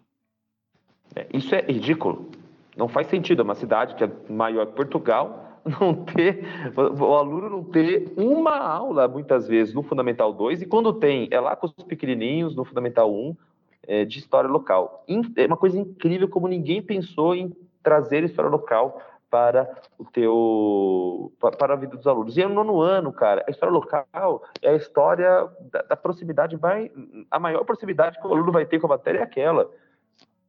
É, isso é ridículo. Não faz sentido. Uma cidade que é maior que Portugal não ter, o aluno não ter uma aula, muitas vezes, no Fundamental 2, e quando tem, é lá com os pequenininhos, no Fundamental 1, é, de história local. É uma coisa incrível como ninguém pensou em trazer história local para o teu para a vida dos alunos. E no nono ano, cara, a história local é a história da, da proximidade, vai a maior proximidade que o aluno vai ter com a matéria é aquela.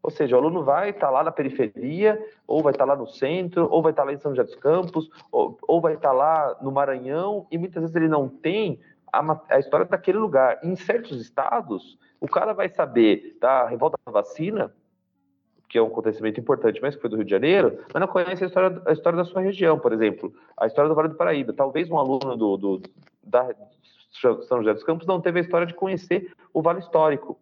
Ou seja, o aluno vai estar tá lá na periferia, ou vai estar tá lá no centro, ou vai estar tá lá em São José dos Campos, ou, ou vai estar lá no Maranhão, e muitas vezes ele não tem a, a, história daquele lugar. Em certos estados, o cara vai saber da revolta da vacina, que é um acontecimento importante, mas que foi do Rio de Janeiro, mas não conhece a história, a história da sua região, por exemplo, a história do Vale do Paraíba. Talvez um aluno do, do da São José dos Campos não teve a história de conhecer o Vale Histórico.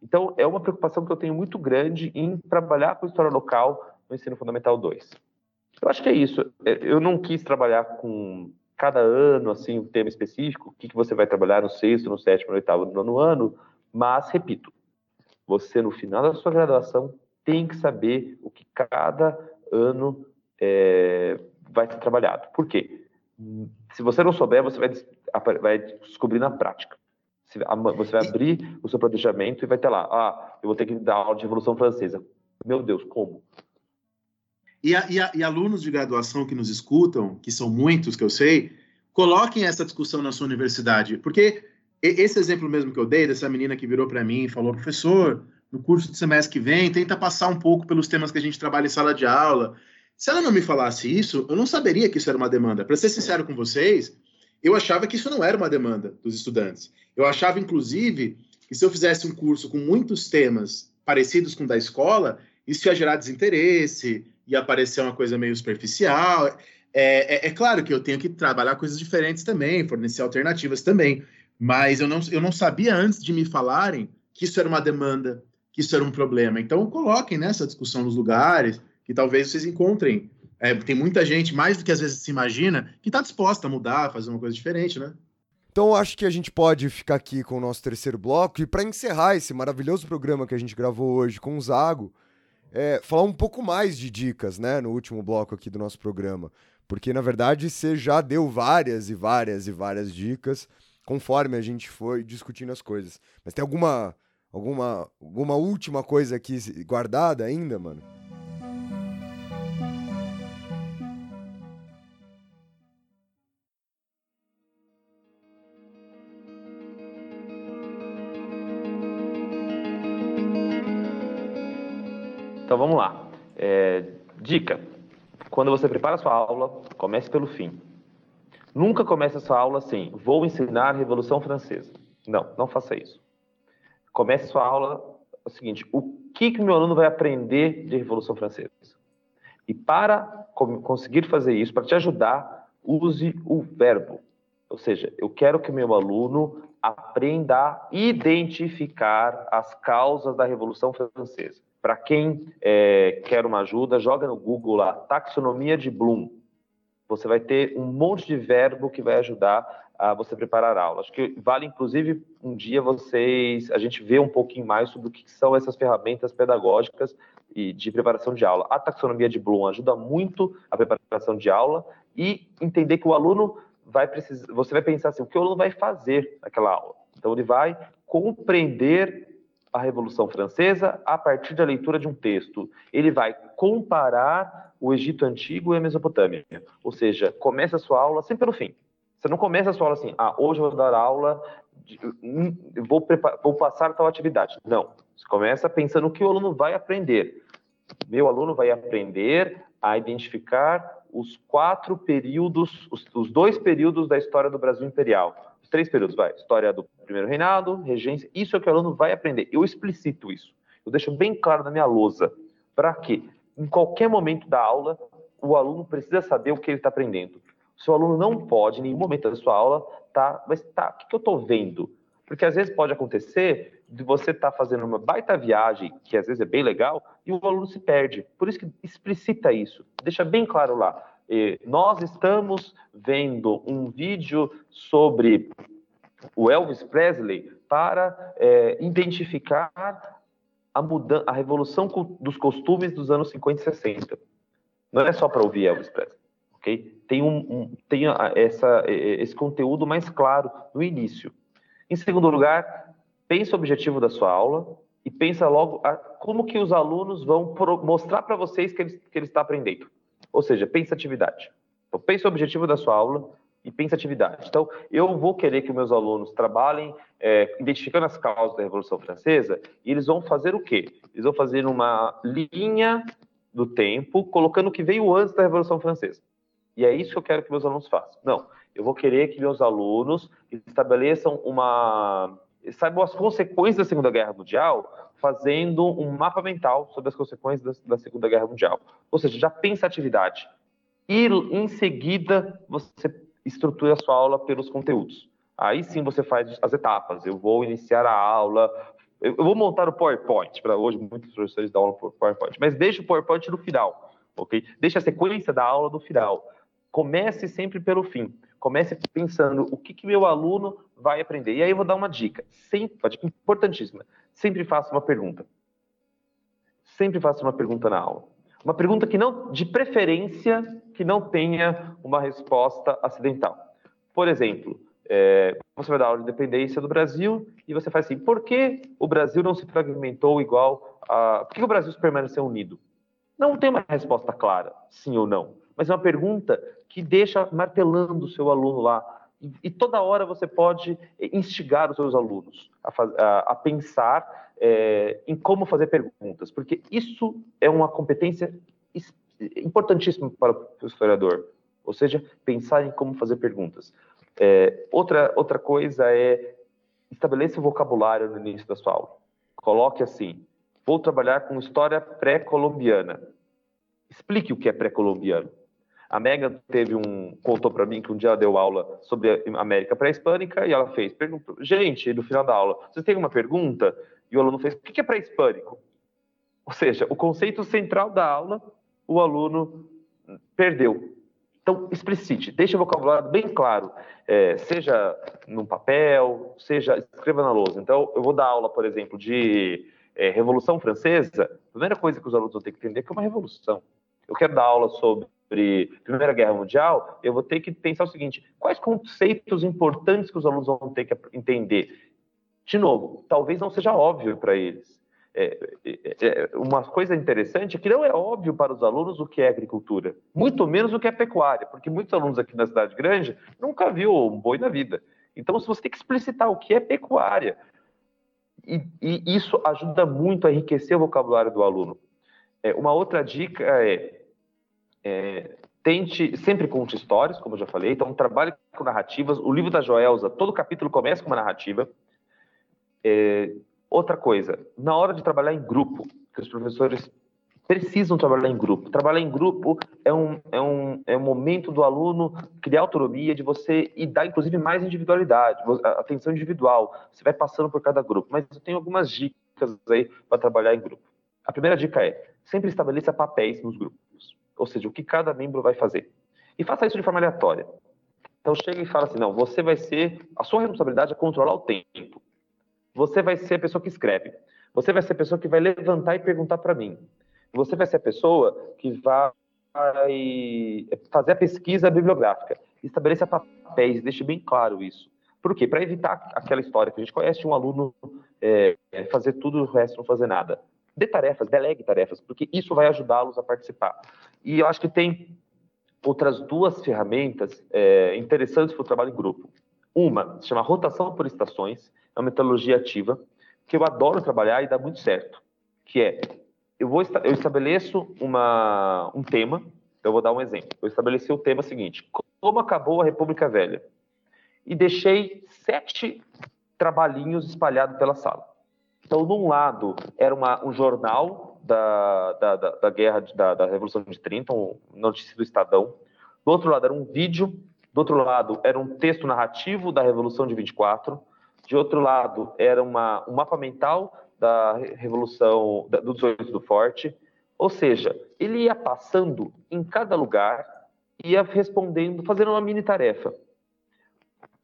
Então, é uma preocupação que eu tenho muito grande em trabalhar com história local no ensino fundamental 2. Eu acho que é isso. É, eu não quis trabalhar com cada ano, assim, um tema específico, o que, que você vai trabalhar no sexto, no sétimo, no oitavo, no nono ano, mas, repito, você, no final da sua graduação, tem que saber o que cada ano é, vai ser trabalhado. Por quê? Se você não souber, você vai, vai descobrir na prática. Você vai abrir o seu planejamento e vai ter lá, ah, eu vou ter que dar aula de Revolução Francesa. Meu Deus, como? E, a, e, a, e, alunos de graduação que nos escutam, que são muitos que eu sei, coloquem essa discussão na sua universidade, porque esse exemplo mesmo que eu dei, dessa menina que virou para mim e falou, professor, no curso de semestre que vem, tenta passar um pouco pelos temas que a gente trabalha em sala de aula. Se ela não me falasse isso, eu não saberia que isso era uma demanda. Para ser sincero com vocês, eu achava que isso não era uma demanda dos estudantes. Eu achava, inclusive, que se eu fizesse um curso com muitos temas parecidos com o da escola, isso ia gerar desinteresse, ia aparecer uma coisa meio superficial. É, é, é, claro que eu tenho que trabalhar coisas diferentes também, fornecer alternativas também, mas eu não, eu não sabia antes de me falarem que isso era uma demanda, que isso era um problema. Então, coloquem nessa discussão nos lugares, que talvez vocês encontrem é, tem muita gente, mais do que às vezes se imagina, que está disposta a mudar, fazer uma coisa diferente, né? Então acho que a gente pode ficar aqui com o nosso terceiro bloco e para encerrar esse maravilhoso programa que a gente gravou hoje com o Zago, é, falar um pouco mais de dicas, né, no último bloco aqui do nosso programa, porque na verdade você já deu várias e várias e várias dicas conforme a gente foi discutindo as coisas. Mas tem alguma alguma alguma última coisa aqui guardada ainda, mano? Então vamos lá. É, dica: quando você prepara a sua aula, comece pelo fim. Nunca comece a sua aula assim: vou ensinar a Revolução Francesa. Não, não faça isso. Comece sua aula é o seguinte: o que que meu aluno vai aprender de Revolução Francesa? E para conseguir fazer isso, para te ajudar, use o verbo. Ou seja, eu quero que meu aluno aprenda a identificar as causas da Revolução Francesa. Para quem é, quer uma ajuda, joga no Google lá, taxonomia de Bloom. Você vai ter um monte de verbo que vai ajudar a você preparar aula. Acho que vale, inclusive, um dia vocês, a gente ver um pouquinho mais sobre o que são essas ferramentas pedagógicas e de preparação de aula. A taxonomia de Bloom ajuda muito a preparação de aula e entender que o aluno vai precisar, você vai pensar assim, o que o aluno vai fazer naquela aula. Então ele vai compreender a Revolução Francesa a partir da leitura de um texto. Ele vai comparar o Egito Antigo e a Mesopotâmia. Ou seja, começa a sua aula sempre pelo fim. Você não começa a sua aula assim, ah, hoje eu vou dar aula, hum, vou, vou passar tal atividade. Não. Você começa pensando o que o aluno vai aprender. Meu aluno vai aprender a identificar os quatro períodos, os, os dois períodos da história do Brasil imperial três períodos, vai. História do primeiro reinado, regência. Isso é o que o aluno vai aprender. Eu explicito isso. Eu deixo bem claro na minha lousa. Para que, em qualquer momento da aula, o aluno precisa saber o que ele está aprendendo. Seu aluno não pode, em nenhum momento da sua aula, tá, mas tá, o que, que eu estou vendo? Porque às vezes pode acontecer de você estar tá fazendo uma baita viagem, que às vezes é bem legal, e o aluno se perde. Por isso que explicita isso, deixa bem claro lá. nós estamos vendo um vídeo sobre o Elvis Presley para é, identificar a, mudança, a revolução dos costumes dos anos 50 e 60. Não é só para ouvir Elvis Presley, ok? Tem, um, um tem essa, esse conteúdo mais claro no início. Em segundo lugar, pense o objetivo da sua aula e pensa logo a, como que os alunos vão pro, mostrar para vocês que ele, que ele está aprendendo. Ou seja, pense atividade. Então, pense o objetivo da sua aula, e pensa atividade. Então, eu vou querer que meus alunos trabalhem é, identificando as causas da Revolução Francesa e eles vão fazer o quê? Eles vão fazer uma linha do tempo, colocando o que veio antes da Revolução Francesa. E é isso que eu quero que meus alunos façam. Não, eu vou querer que meus alunos estabeleçam uma... saibam as consequências da Segunda Guerra Mundial, fazendo um mapa mental sobre as consequências da, da Segunda Guerra Mundial. Ou seja, já pensa atividade. E, em seguida, você estrutura a sua aula pelos conteúdos. Aí sim você faz as etapas. Eu vou iniciar a aula, eu vou montar o PowerPoint, para hoje muitos professores dão aula por PowerPoint, mas deixe o PowerPoint no final, ok? Deixe a sequência da aula no final. Comece sempre pelo fim. Comece pensando o que, que meu aluno vai aprender. E aí eu vou dar uma dica, sempre, uma dica importantíssima. Sempre faça uma pergunta. Sempre faça uma pergunta na aula. Uma pergunta que não, de preferência, que não tenha uma resposta acidental. Por exemplo, é, você vai dar aula de independência do Brasil e você faz assim: por que o Brasil não se fragmentou igual a. Por que o Brasil permaneceu unido? Não tem uma resposta clara, sim ou não, mas é uma pergunta que deixa martelando o seu aluno lá. E, e toda hora você pode instigar os seus alunos a, a, a pensar é, em como fazer perguntas, porque isso é uma competência importantíssima para o historiador, ou seja, pensar em como fazer perguntas. É, outra, outra coisa é estabeleça o vocabulário no início da sua aula. Coloque assim: vou trabalhar com história pré-colombiana. Explique o que é pré-colombiano. A Megan teve um contou para mim que um dia ela deu aula sobre a América pré-hispânica e ela fez perguntou, gente, no final da aula, você tem uma pergunta? E o aluno fez: o que é pré-hispânico? Ou seja, o conceito central da aula, o aluno perdeu. Então, explicite, deixe o vocabulário bem claro, é, seja num papel, seja escreva na lousa. Então, eu vou dar aula, por exemplo, de é, Revolução Francesa. A primeira coisa que os alunos vão ter que entender é que é uma revolução. Eu quero dar aula sobre Primeira Guerra Mundial, eu vou ter que pensar o seguinte: quais conceitos importantes que os alunos vão ter que entender? de novo, talvez não seja óbvio para eles. É, é, é, uma coisa interessante é que não é óbvio para os alunos o que é agricultura, muito menos o que é pecuária, porque muitos alunos aqui na cidade grande nunca viu um boi na vida. Então, se você tem que explicitar o que é pecuária, e, e isso ajuda muito a enriquecer o vocabulário do aluno. É, uma outra dica é, é tente sempre conte histórias, como eu já falei, então trabalhe com narrativas. O livro da Joelza, todo capítulo começa com uma narrativa. É, outra coisa, na hora de trabalhar em grupo, que os professores precisam trabalhar em grupo. Trabalhar em grupo é um, é um, é um momento do aluno criar autonomia, de você e dar, inclusive, mais individualidade, atenção individual. Você vai passando por cada grupo. Mas eu tenho algumas dicas aí para trabalhar em grupo. A primeira dica é, sempre estabeleça papéis nos grupos. Ou seja, o que cada membro vai fazer. E faça isso de forma aleatória. Então, chega e fala assim, não, você vai ser... A sua responsabilidade é controlar o tempo. Você vai ser a pessoa que escreve. Você vai ser a pessoa que vai levantar e perguntar para mim. Você vai ser a pessoa que vai fazer a pesquisa bibliográfica. Estabeleça papéis, deixe bem claro isso. Por quê? Para evitar aquela história que a gente conhece, um aluno é, fazer tudo, o resto não fazer nada. Dê tarefas, delegue tarefas, porque isso vai ajudá-los a participar. E eu acho que tem outras duas ferramentas é, interessantes para o trabalho em grupo. Uma se chama rotação por estações, é uma metodologia ativa que eu adoro trabalhar e dá muito certo, que é eu vou eu estabeleço uma um tema, eu vou dar um exemplo. Eu estabeleci o tema seguinte: como acabou a República Velha? E deixei sete trabalhinhos espalhados pela sala. Então, num lado era uma, um jornal da, da, da, da guerra, da, da Revolução de 30, um notícia do Estadão. Do outro lado era um vídeo, do outro lado era um texto narrativo da Revolução de 24, de outro lado era uma, um mapa mental da Revolução da, do 18 do Forte, ou seja, ele ia passando em cada lugar, ia respondendo, fazendo uma mini tarefa.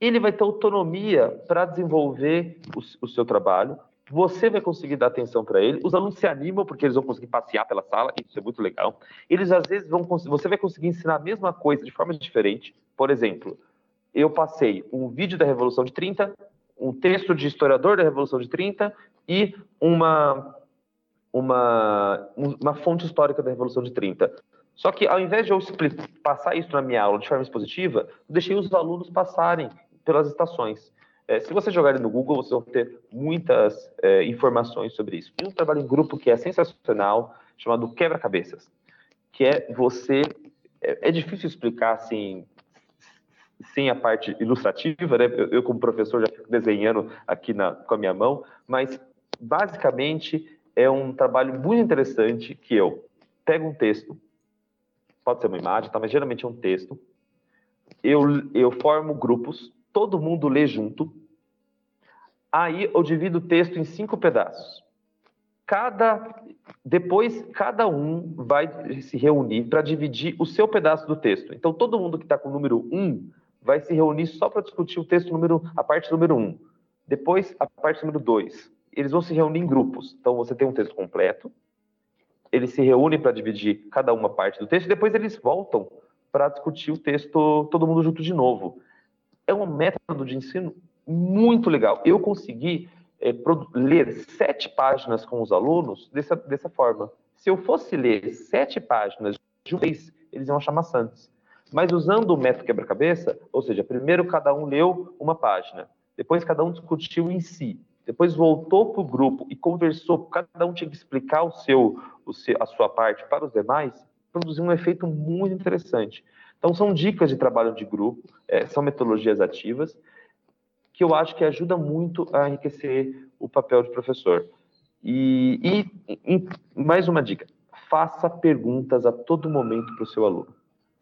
Ele vai ter autonomia para desenvolver o, o seu trabalho, você vai conseguir dar atenção para ele. Os alunos se animam porque eles vão conseguir passear pela sala, isso é muito legal. Eles às vezes vão você vai conseguir ensinar a mesma coisa de forma diferente. Por exemplo, eu passei um vídeo da Revolução de 30, um texto de historiador da Revolução de 30 e uma uma uma fonte histórica da Revolução de 30. Só que ao invés de eu passar isso na minha aula de forma expositiva, eu deixei os alunos passarem pelas estações. É, se você jogar no Google, vocês vão ter muitas é, informações sobre isso. Tem um trabalho em grupo que é sensacional, chamado Quebra-Cabeças, que é você... É, é, difícil explicar, assim, sem a parte ilustrativa, né? Eu, eu, como professor, já fico desenhando aqui na, com a minha mão, mas, basicamente, é um trabalho muito interessante que eu pego um texto, pode ser uma imagem, tá? mas geralmente é um texto, eu, eu formo grupos, todo mundo lê junto. Aí eu divido o texto em cinco pedaços. Cada depois cada um vai se reunir para dividir o seu pedaço do texto. Então todo mundo que está com o número 1 um vai se reunir só para discutir o texto número a parte número 1. Um. Depois a parte número 2. Eles vão se reunir em grupos. Então você tem um texto completo. Eles se reúnem para dividir cada uma parte do texto e depois eles voltam para discutir o texto todo mundo junto de novo é um método de ensino muito legal. Eu consegui é, ler sete páginas com os alunos dessa, dessa forma. Se eu fosse ler sete páginas de uma vez, eles iam achar maçantes. Mas usando o método quebra-cabeça, ou seja, primeiro cada um leu uma página, depois cada um discutiu em si, depois voltou para o grupo e conversou, cada um tinha que explicar o seu, o seu, a sua parte para os demais, produziu um efeito muito interessante. Então, são dicas de trabalho de grupo, é, são metodologias ativas, que eu acho que ajuda muito a enriquecer o papel de professor. E, e, e mais uma dica: faça perguntas a todo momento para o seu aluno.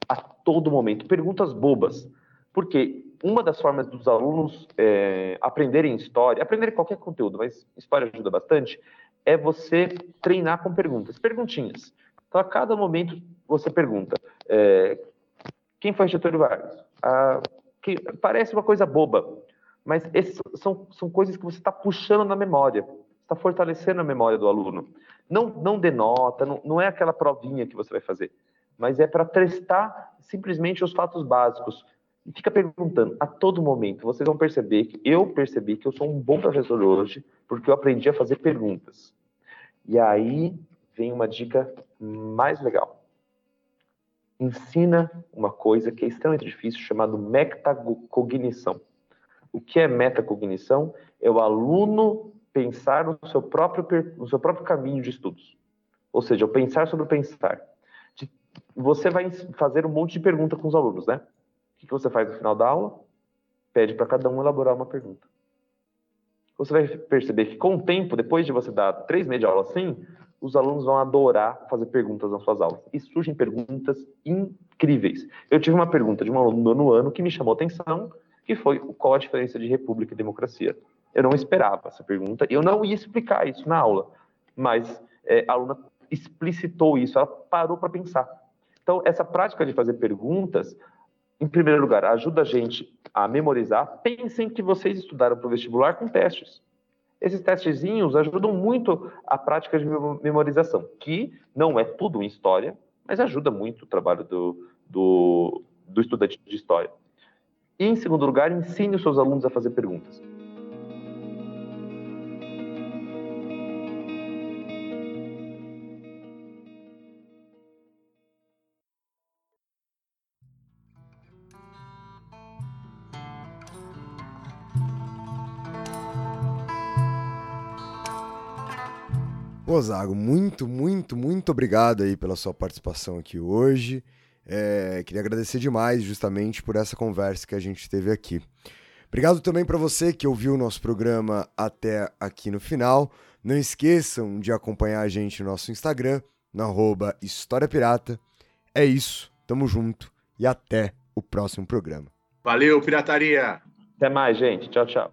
A todo momento. Perguntas bobas. Porque uma das formas dos alunos é, aprenderem história, aprenderem qualquer conteúdo, mas história ajuda bastante, é você treinar com perguntas, perguntinhas. Então, a cada momento, você pergunta: é, quem foi Getúlio Vargas? Ah, que parece uma coisa boba, mas esses são, são coisas que você está puxando na memória, está fortalecendo a memória do aluno. Não, não denota, não, não é aquela provinha que você vai fazer, mas é para testar simplesmente os fatos básicos. E fica perguntando a todo momento. Vocês vão perceber que eu percebi que eu sou um bom professor hoje, porque eu aprendi a fazer perguntas. E aí vem uma dica mais legal ensina uma coisa que é extremamente difícil, chamado metacognição. O que é metacognição? É o aluno pensar no seu próprio, no seu próprio caminho de estudos. Ou seja, o pensar sobre o pensar. Você vai fazer um monte de perguntas com os alunos, né? O que você faz no final da aula? Pede para cada um elaborar uma pergunta. Você vai perceber que com o tempo, depois de você dar três meses de aula assim, os alunos vão adorar fazer perguntas nas suas aulas. E surgem perguntas incríveis. Eu tive uma pergunta de um aluno nono ano que me chamou atenção, que foi qual a diferença de república e democracia. Eu não esperava essa pergunta, e eu não ia explicar isso na aula, mas é, a aluna explicitou isso, ela parou para pensar. Então, essa prática de fazer perguntas, em primeiro lugar, ajuda a gente a memorizar. Pensem que vocês estudaram para o vestibular com testes. Esses testezinhos ajudam muito a prática de memorização, que não é tudo em história, mas ajuda muito o trabalho do, do, do estudante de história. E, em segundo lugar, ensine os seus alunos a fazer perguntas. Ô, Zago, muito, muito, muito obrigado aí pela sua participação aqui hoje. É, queria agradecer demais justamente por essa conversa que a gente teve aqui. Obrigado também para você que ouviu o nosso programa até aqui no final. Não esqueçam de acompanhar a gente no nosso Instagram, no arroba História Pirata. É isso, tamo junto e até o próximo programa. Valeu, pirataria! Até mais, gente. Tchau, tchau.